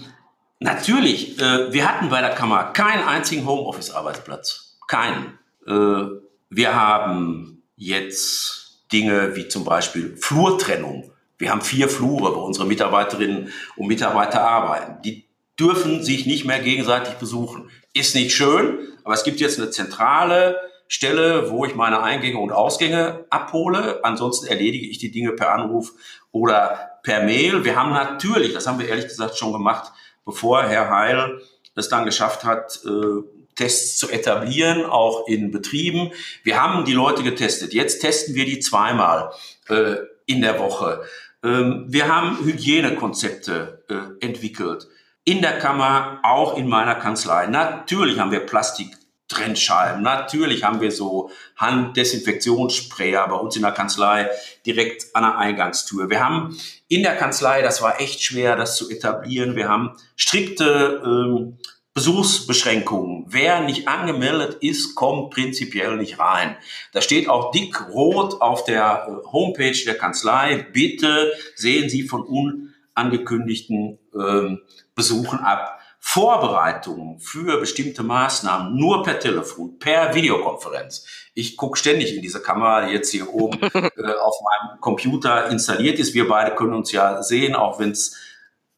Natürlich, äh, wir hatten bei der Kammer keinen einzigen Homeoffice-Arbeitsplatz. Keinen. Äh, wir haben jetzt Dinge wie zum Beispiel Flurtrennung. Wir haben vier Flure, wo unsere Mitarbeiterinnen und Mitarbeiter arbeiten. Die dürfen sich nicht mehr gegenseitig besuchen. Ist nicht schön, aber es gibt jetzt eine zentrale Stelle, wo ich meine Eingänge und Ausgänge abhole. Ansonsten erledige ich die Dinge per Anruf oder per Mail. Wir haben natürlich, das haben wir ehrlich gesagt schon gemacht, bevor Herr Heil es dann geschafft hat, äh, Tests zu etablieren, auch in Betrieben. Wir haben die Leute getestet. Jetzt testen wir die zweimal äh, in der Woche. Ähm, wir haben Hygienekonzepte äh, entwickelt. In der Kammer, auch in meiner Kanzlei. Natürlich haben wir Plastik Trennscheiben. Natürlich haben wir so Handdesinfektionssprayer bei uns in der Kanzlei direkt an der Eingangstür. Wir haben in der Kanzlei, das war echt schwer, das zu etablieren. Wir haben strikte ähm, Besuchsbeschränkungen. Wer nicht angemeldet ist, kommt prinzipiell nicht rein. Da steht auch dick rot auf der äh, Homepage der Kanzlei. Bitte sehen Sie von unangekündigten ähm, Besuchen ab. Vorbereitungen für bestimmte Maßnahmen nur per Telefon, per Videokonferenz. Ich gucke ständig in diese Kamera, die jetzt hier oben äh, auf meinem Computer installiert ist. Wir beide können uns ja sehen, auch wenn es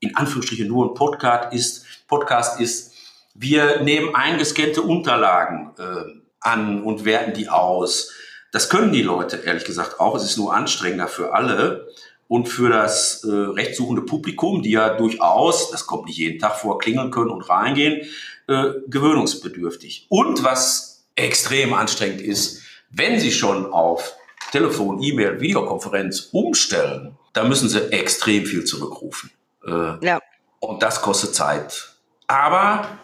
in Anführungsstrichen nur ein Podcast ist. Podcast ist. Wir nehmen eingescannte Unterlagen äh, an und werten die aus. Das können die Leute ehrlich gesagt auch. Es ist nur anstrengender für alle und für das äh, rechtssuchende Publikum, die ja durchaus, das kommt nicht jeden Tag vor, klingeln können und reingehen, äh, gewöhnungsbedürftig. Und was extrem anstrengend ist, wenn Sie schon auf Telefon, E-Mail, Videokonferenz umstellen, da müssen Sie extrem viel zurückrufen. Äh, ja. Und das kostet Zeit. Aber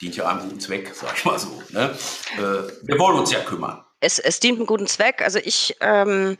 dient ja einem guten Zweck, sag ich mal so. Ne? Äh, wir wollen uns ja kümmern es, es dient einem guten Zweck. Also ich ähm,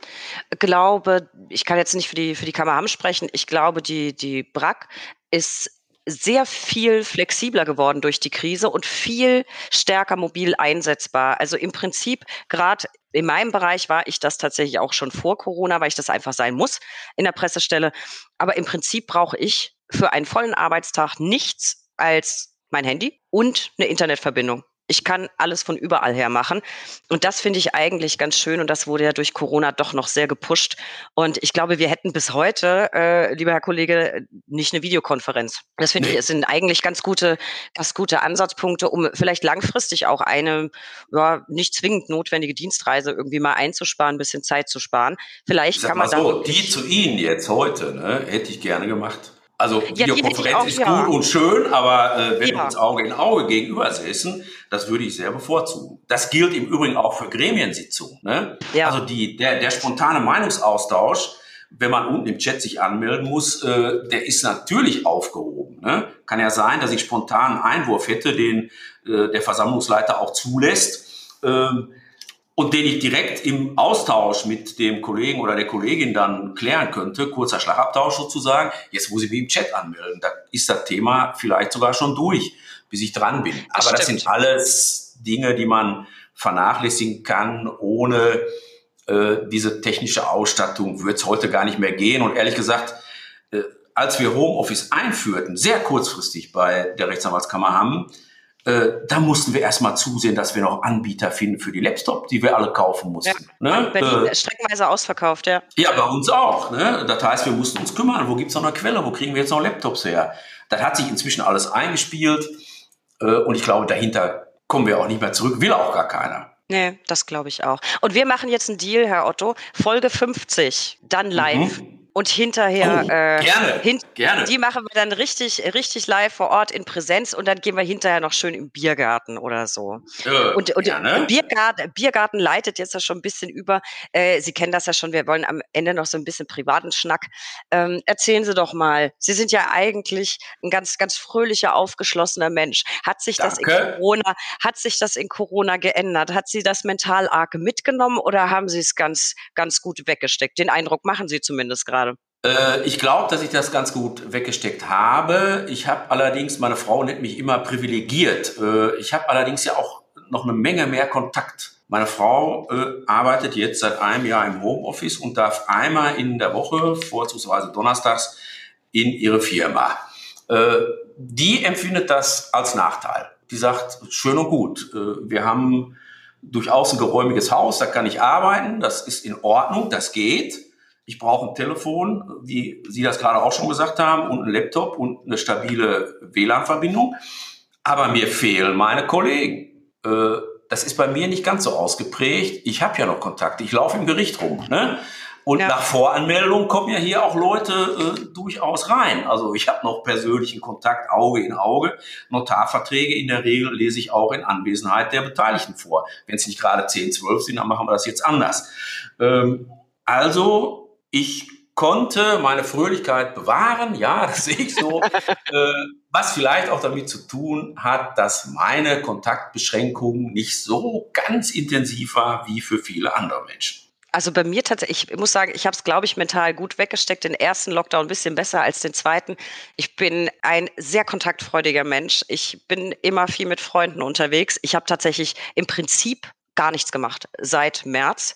glaube, ich kann jetzt nicht für die, für die Kammer Hamm sprechen, ich glaube, die, die BRAC ist sehr viel flexibler geworden durch die Krise und viel stärker mobil einsetzbar. Also im Prinzip, gerade in meinem Bereich war ich das tatsächlich auch schon vor Corona, weil ich das einfach sein muss in der Pressestelle. Aber im Prinzip brauche ich für einen vollen Arbeitstag nichts als mein Handy und eine Internetverbindung ich kann alles von überall her machen. Und das finde ich eigentlich ganz schön. Und das wurde ja durch Corona doch noch sehr gepusht. Und ich glaube, wir hätten bis heute, äh, lieber Herr Kollege, nicht eine Videokonferenz. Das finde nee. ich, es sind eigentlich ganz gute, ganz gute Ansatzpunkte, um vielleicht langfristig auch eine, ja, nicht zwingend notwendige Dienstreise irgendwie mal einzusparen, ein bisschen Zeit zu sparen. Vielleicht kann man so, die zu Ihnen jetzt heute, ne, hätte ich gerne gemacht. Also ja, Videokonferenz ist ja. gut und schön, aber äh, wenn ja. wir uns Auge in Auge gegenüber säßen, das würde ich sehr bevorzugen. Das gilt im Übrigen auch für Gremiensitzungen. Ne? Ja. Also die, der, der spontane Meinungsaustausch, wenn man unten im Chat sich anmelden muss, äh, der ist natürlich aufgehoben. Ne? Kann ja sein, dass ich spontan einen Einwurf hätte, den äh, der Versammlungsleiter auch zulässt. Ähm, und den ich direkt im Austausch mit dem Kollegen oder der Kollegin dann klären könnte, kurzer Schlagabtausch sozusagen, jetzt muss ich mich im Chat anmelden, da ist das Thema vielleicht sogar schon durch, bis ich dran bin. Das Aber stimmt. das sind alles Dinge, die man vernachlässigen kann, ohne äh, diese technische Ausstattung wird es heute gar nicht mehr gehen. Und ehrlich gesagt, äh, als wir Homeoffice einführten, sehr kurzfristig bei der Rechtsanwaltskammer haben, äh, da mussten wir erstmal zusehen, dass wir noch Anbieter finden für die Laptops, die wir alle kaufen mussten. Ja, ne? Berlin äh, streckenweise ausverkauft, ja. Ja, bei uns auch. Ne? Das heißt, wir mussten uns kümmern, wo gibt's noch eine Quelle, wo kriegen wir jetzt noch Laptops her? Das hat sich inzwischen alles eingespielt äh, und ich glaube, dahinter kommen wir auch nicht mehr zurück, will auch gar keiner. Nee, das glaube ich auch. Und wir machen jetzt einen Deal, Herr Otto. Folge 50, dann live. Mhm. Und hinterher, oh, äh, gerne, hin, gerne. die machen wir dann richtig, richtig live vor Ort in Präsenz und dann gehen wir hinterher noch schön im Biergarten oder so. Äh, und und. Biergarten, Biergarten leitet jetzt ja schon ein bisschen über. Äh, Sie kennen das ja schon. Wir wollen am Ende noch so ein bisschen privaten Schnack. Ähm, erzählen Sie doch mal. Sie sind ja eigentlich ein ganz, ganz fröhlicher, aufgeschlossener Mensch. Hat sich Danke. das in Corona, hat sich das in Corona geändert? Hat Sie das mental arg mitgenommen oder haben Sie es ganz, ganz gut weggesteckt? Den Eindruck machen Sie zumindest gerade ich glaube, dass ich das ganz gut weggesteckt habe. Ich habe allerdings, meine Frau nennt mich immer privilegiert. Äh, ich habe allerdings ja auch noch eine Menge mehr Kontakt. Meine Frau äh, arbeitet jetzt seit einem Jahr im Homeoffice und darf einmal in der Woche, vorzugsweise donnerstags, in ihre Firma. Äh, die empfindet das als Nachteil. Die sagt, schön und gut, äh, wir haben durchaus ein geräumiges Haus, da kann ich arbeiten, das ist in Ordnung, das geht ich brauche ein Telefon, wie Sie das gerade auch schon gesagt haben, und ein Laptop und eine stabile WLAN-Verbindung. Aber mir fehlen meine Kollegen. Äh, das ist bei mir nicht ganz so ausgeprägt. Ich habe ja noch Kontakte. Ich laufe im Gericht rum. Ne? Und ja. nach Voranmeldung kommen ja hier auch Leute äh, durchaus rein. Also ich habe noch persönlichen Kontakt, Auge in Auge. Notarverträge in der Regel lese ich auch in Anwesenheit der Beteiligten vor. Wenn es nicht gerade 10, 12 sind, dann machen wir das jetzt anders. Ähm, also ich konnte meine Fröhlichkeit bewahren, ja, das sehe ich so, äh, was vielleicht auch damit zu tun hat, dass meine Kontaktbeschränkung nicht so ganz intensiv war wie für viele andere Menschen. Also bei mir tatsächlich, ich muss sagen, ich habe es, glaube ich, mental gut weggesteckt. Den ersten Lockdown ein bisschen besser als den zweiten. Ich bin ein sehr kontaktfreudiger Mensch. Ich bin immer viel mit Freunden unterwegs. Ich habe tatsächlich im Prinzip gar nichts gemacht seit März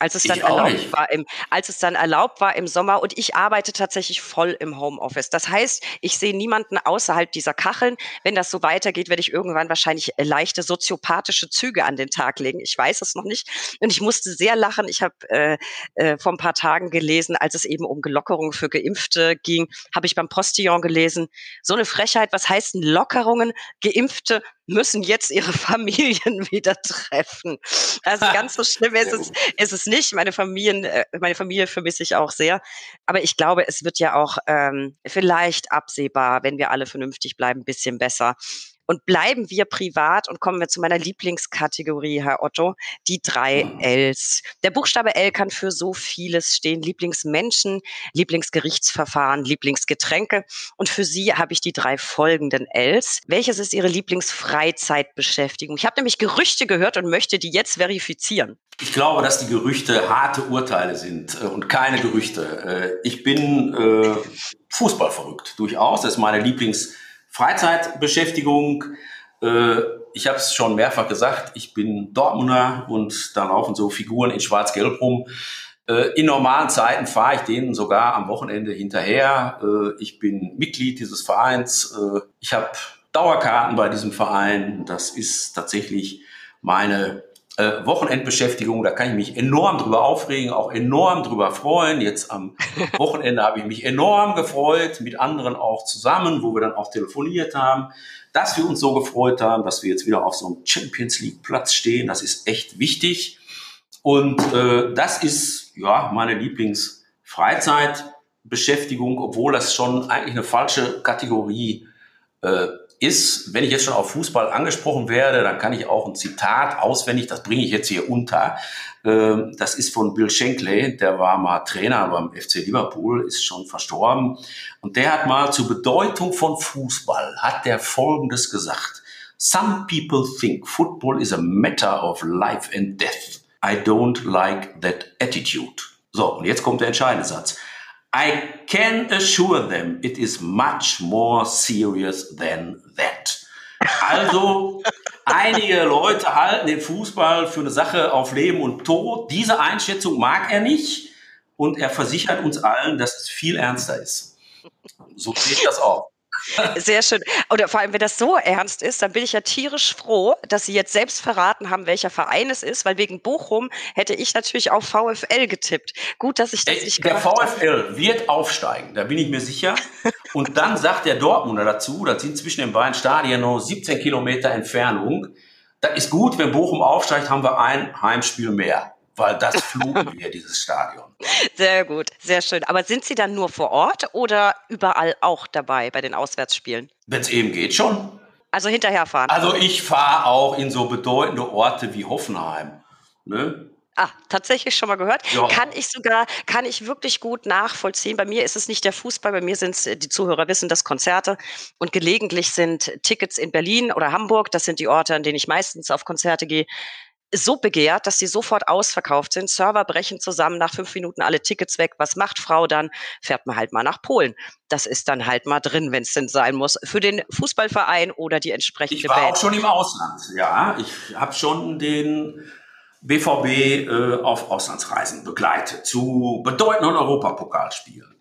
als es dann erlaubt nicht. war im, als es dann erlaubt war im Sommer und ich arbeite tatsächlich voll im Homeoffice. Das heißt, ich sehe niemanden außerhalb dieser Kacheln. Wenn das so weitergeht, werde ich irgendwann wahrscheinlich leichte soziopathische Züge an den Tag legen. Ich weiß es noch nicht. Und ich musste sehr lachen. Ich habe äh, äh, vor ein paar Tagen gelesen, als es eben um Gelockerungen für Geimpfte ging, habe ich beim Postillon gelesen. So eine Frechheit. Was heißen Lockerungen? Geimpfte müssen jetzt ihre Familien wieder treffen. Also ganz so schlimm ist es, ist es nicht. Meine Familien, äh, meine Familie vermisse ich auch sehr. Aber ich glaube, es wird ja auch ähm, vielleicht absehbar, wenn wir alle vernünftig bleiben, ein bisschen besser. Und bleiben wir privat und kommen wir zu meiner Lieblingskategorie, Herr Otto, die drei mhm. Ls. Der Buchstabe L kann für so vieles stehen. Lieblingsmenschen, Lieblingsgerichtsverfahren, Lieblingsgetränke. Und für Sie habe ich die drei folgenden Ls. Welches ist Ihre Lieblingsfreizeitbeschäftigung? Ich habe nämlich Gerüchte gehört und möchte die jetzt verifizieren. Ich glaube, dass die Gerüchte harte Urteile sind äh, und keine Gerüchte. Äh, ich bin äh, Fußball verrückt, durchaus. Das ist meine Lieblings- Freizeitbeschäftigung. Äh, ich habe es schon mehrfach gesagt, ich bin Dortmunder und da laufen so Figuren in Schwarz-Gelb rum. Äh, in normalen Zeiten fahre ich denen sogar am Wochenende hinterher. Äh, ich bin Mitglied dieses Vereins. Äh, ich habe Dauerkarten bei diesem Verein. Das ist tatsächlich meine äh, Wochenendbeschäftigung, da kann ich mich enorm drüber aufregen, auch enorm drüber freuen. Jetzt am Wochenende habe ich mich enorm gefreut, mit anderen auch zusammen, wo wir dann auch telefoniert haben, dass wir uns so gefreut haben, dass wir jetzt wieder auf so einem Champions League Platz stehen. Das ist echt wichtig. Und äh, das ist ja meine Lieblingsfreizeitbeschäftigung, obwohl das schon eigentlich eine falsche Kategorie äh, ist, wenn ich jetzt schon auf Fußball angesprochen werde, dann kann ich auch ein Zitat auswendig, das bringe ich jetzt hier unter. Ähm, das ist von Bill Shankly, der war mal Trainer beim FC Liverpool, ist schon verstorben. Und der hat mal zur Bedeutung von Fußball, hat der Folgendes gesagt. Some people think football is a matter of life and death. I don't like that attitude. So, und jetzt kommt der entscheidende Satz. I can assure them it is much more serious than that. Also, einige Leute halten den Fußball für eine Sache auf Leben und Tod. Diese Einschätzung mag er nicht und er versichert uns allen, dass es viel ernster ist. So sehe das auch. Sehr schön. Oder vor allem, wenn das so ernst ist, dann bin ich ja tierisch froh, dass Sie jetzt selbst verraten haben, welcher Verein es ist, weil wegen Bochum hätte ich natürlich auf VfL getippt. Gut, dass ich das Ey, nicht Der VfL habe. wird aufsteigen, da bin ich mir sicher. Und dann sagt der Dortmunder dazu, das sind zwischen den beiden Stadien noch 17 Kilometer Entfernung. Das ist gut, wenn Bochum aufsteigt, haben wir ein Heimspiel mehr weil das fluchen wir, dieses Stadion. Sehr gut, sehr schön. Aber sind Sie dann nur vor Ort oder überall auch dabei bei den Auswärtsspielen? Wenn es eben geht, schon. Also hinterherfahren. Also ich fahre auch in so bedeutende Orte wie Hoffenheim. Ne? Ah, tatsächlich schon mal gehört. Ja. Kann ich sogar, kann ich wirklich gut nachvollziehen. Bei mir ist es nicht der Fußball, bei mir sind es, die Zuhörer wissen das, Konzerte. Und gelegentlich sind Tickets in Berlin oder Hamburg, das sind die Orte, an denen ich meistens auf Konzerte gehe, so begehrt, dass sie sofort ausverkauft sind. Server brechen zusammen, nach fünf Minuten alle Tickets weg. Was macht Frau dann? Fährt man halt mal nach Polen. Das ist dann halt mal drin, wenn es denn sein muss, für den Fußballverein oder die entsprechende Ich war Band. auch schon im Ausland, ja. Ich habe schon den BVB äh, auf Auslandsreisen begleitet zu bedeutenden Europapokalspielen.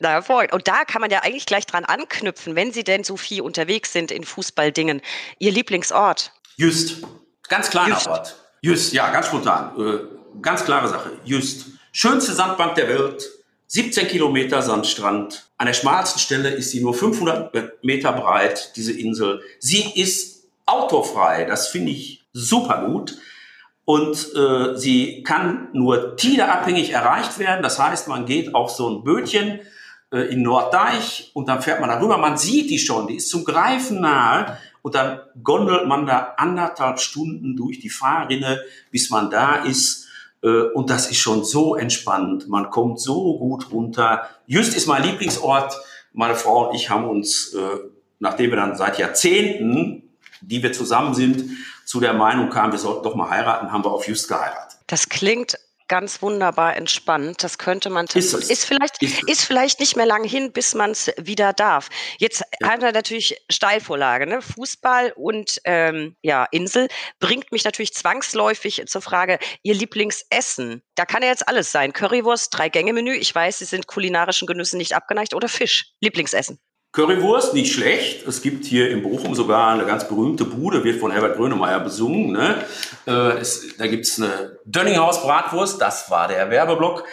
Na, hervorragend. Und da kann man ja eigentlich gleich dran anknüpfen, wenn Sie denn so viel unterwegs sind in Fußballdingen. Ihr Lieblingsort? Just. Ganz kleiner Just. Ort. Just, ja, ganz spontan. Äh, ganz klare Sache. Just. Schönste Sandbank der Welt. 17 Kilometer Sandstrand. An der schmalsten Stelle ist sie nur 500 Meter breit, diese Insel. Sie ist autofrei. Das finde ich super gut. Und äh, sie kann nur tideabhängig erreicht werden. Das heißt, man geht auf so ein Bötchen äh, in Norddeich und dann fährt man darüber. Man sieht die schon, die ist zum Greifen nahe. Und dann gondelt man da anderthalb Stunden durch die Fahrrinne, bis man da ist. Äh, und das ist schon so entspannt. Man kommt so gut runter. Just ist mein Lieblingsort. Meine Frau und ich haben uns, äh, nachdem wir dann seit Jahrzehnten, die wir zusammen sind, zu der Meinung kamen, wir sollten doch mal heiraten, haben wir auf Just geheiratet. Das klingt ganz wunderbar entspannt. Das könnte man ist, ist vielleicht ist, ist, vielleicht nicht mehr lang hin, bis man es wieder darf. Jetzt ja. haben wir natürlich Steilvorlage, ne? Fußball und ähm, ja Insel bringt mich natürlich zwangsläufig zur Frage Ihr Lieblingsessen. Da kann ja jetzt alles sein: Currywurst, drei Gänge Menü. Ich weiß, Sie sind kulinarischen Genüssen nicht abgeneigt oder Fisch. Lieblingsessen. Currywurst, nicht schlecht. Es gibt hier in Bochum sogar eine ganz berühmte Bude, wird von Herbert Grönemeyer besungen. Ne? Äh, es, da gibt's eine Dönninghaus Bratwurst, das war der Werbeblock.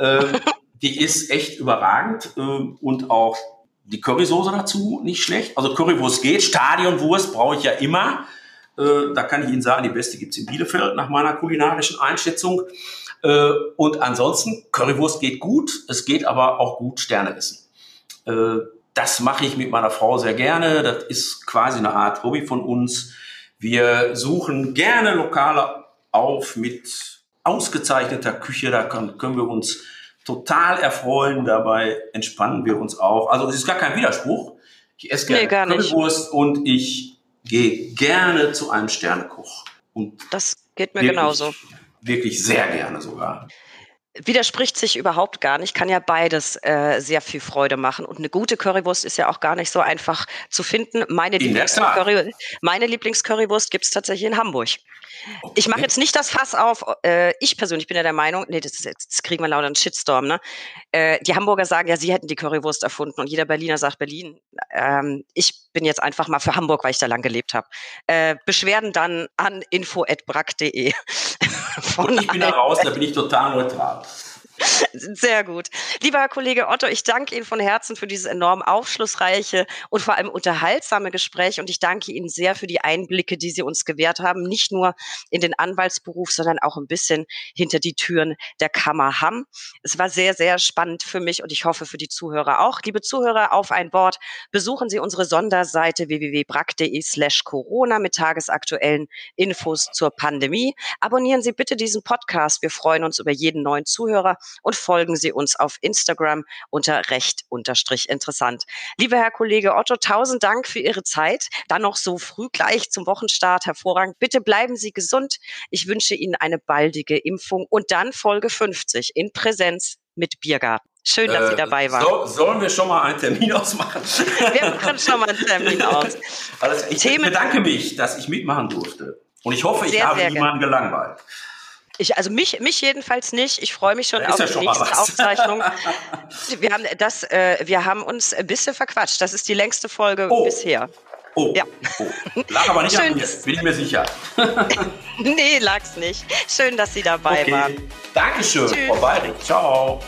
Äh, die ist echt überragend äh, und auch die Currysoße dazu nicht schlecht. Also Currywurst geht, Stadionwurst brauche ich ja immer. Äh, da kann ich Ihnen sagen, die beste gibt's in Bielefeld nach meiner kulinarischen Einschätzung. Äh, und ansonsten, Currywurst geht gut, es geht aber auch gut Sterne essen. Das mache ich mit meiner Frau sehr gerne. Das ist quasi eine Art Hobby von uns. Wir suchen gerne Lokale auf mit ausgezeichneter Küche. Da können, können wir uns total erfreuen. Dabei entspannen wir uns auch. Also es ist gar kein Widerspruch. Ich esse gerne nee, und ich gehe gerne zu einem Sternekoch. Und das geht mir wirklich, genauso. Wirklich sehr gerne sogar widerspricht sich überhaupt gar nicht, kann ja beides äh, sehr viel Freude machen. Und eine gute Currywurst ist ja auch gar nicht so einfach zu finden. Meine, Lieblingscurry, meine Lieblingscurrywurst gibt es tatsächlich in Hamburg. Okay. Ich mache jetzt nicht das Fass auf. Äh, ich persönlich bin ja der Meinung, nee, das, ist jetzt, kriegen wir lauter einen Shitstorm. Ne? Äh, die Hamburger sagen ja, sie hätten die Currywurst erfunden und jeder Berliner sagt Berlin. Ähm, ich bin jetzt einfach mal für Hamburg, weil ich da lang gelebt habe. Äh, Beschwerden dann an info@brack.de. Und ich bin da raus, da bin ich total neutral. Sehr gut. Lieber Herr Kollege Otto, ich danke Ihnen von Herzen für dieses enorm aufschlussreiche und vor allem unterhaltsame Gespräch und ich danke Ihnen sehr für die Einblicke, die Sie uns gewährt haben, nicht nur in den Anwaltsberuf, sondern auch ein bisschen hinter die Türen der Kammer Hamm. Es war sehr, sehr spannend für mich und ich hoffe für die Zuhörer auch. Liebe Zuhörer, auf ein Wort, besuchen Sie unsere Sonderseite www.brack.de slash Corona mit tagesaktuellen Infos zur Pandemie. Abonnieren Sie bitte diesen Podcast. Wir freuen uns über jeden neuen Zuhörer und folgen Sie uns auf Instagram unter recht unterstrich interessant. Lieber Herr Kollege Otto, tausend Dank für Ihre Zeit. Dann noch so früh gleich zum Wochenstart. Hervorragend. Bitte bleiben Sie gesund. Ich wünsche Ihnen eine baldige Impfung und dann Folge 50 in Präsenz mit Biergarten. Schön, dass äh, Sie dabei waren. So, sollen wir schon mal einen Termin ausmachen? Wir machen schon mal einen Termin aus. Also ich Themen bedanke mich, dass ich mitmachen durfte. Und ich hoffe, ich sehr, habe sehr niemanden gelangweilt. Ich, also mich, mich jedenfalls nicht. Ich freue mich schon auf ja die nächste Aufzeichnung. wir haben das, äh, wir haben uns ein bisschen verquatscht. Das ist die längste Folge oh. bisher. Oh, ja. oh. Lag aber nicht Schön, an mir, bin ich mir sicher. nee, lag's nicht. Schön, dass Sie dabei okay. waren. Dankeschön, Tschüss. Frau Bayring. Ciao.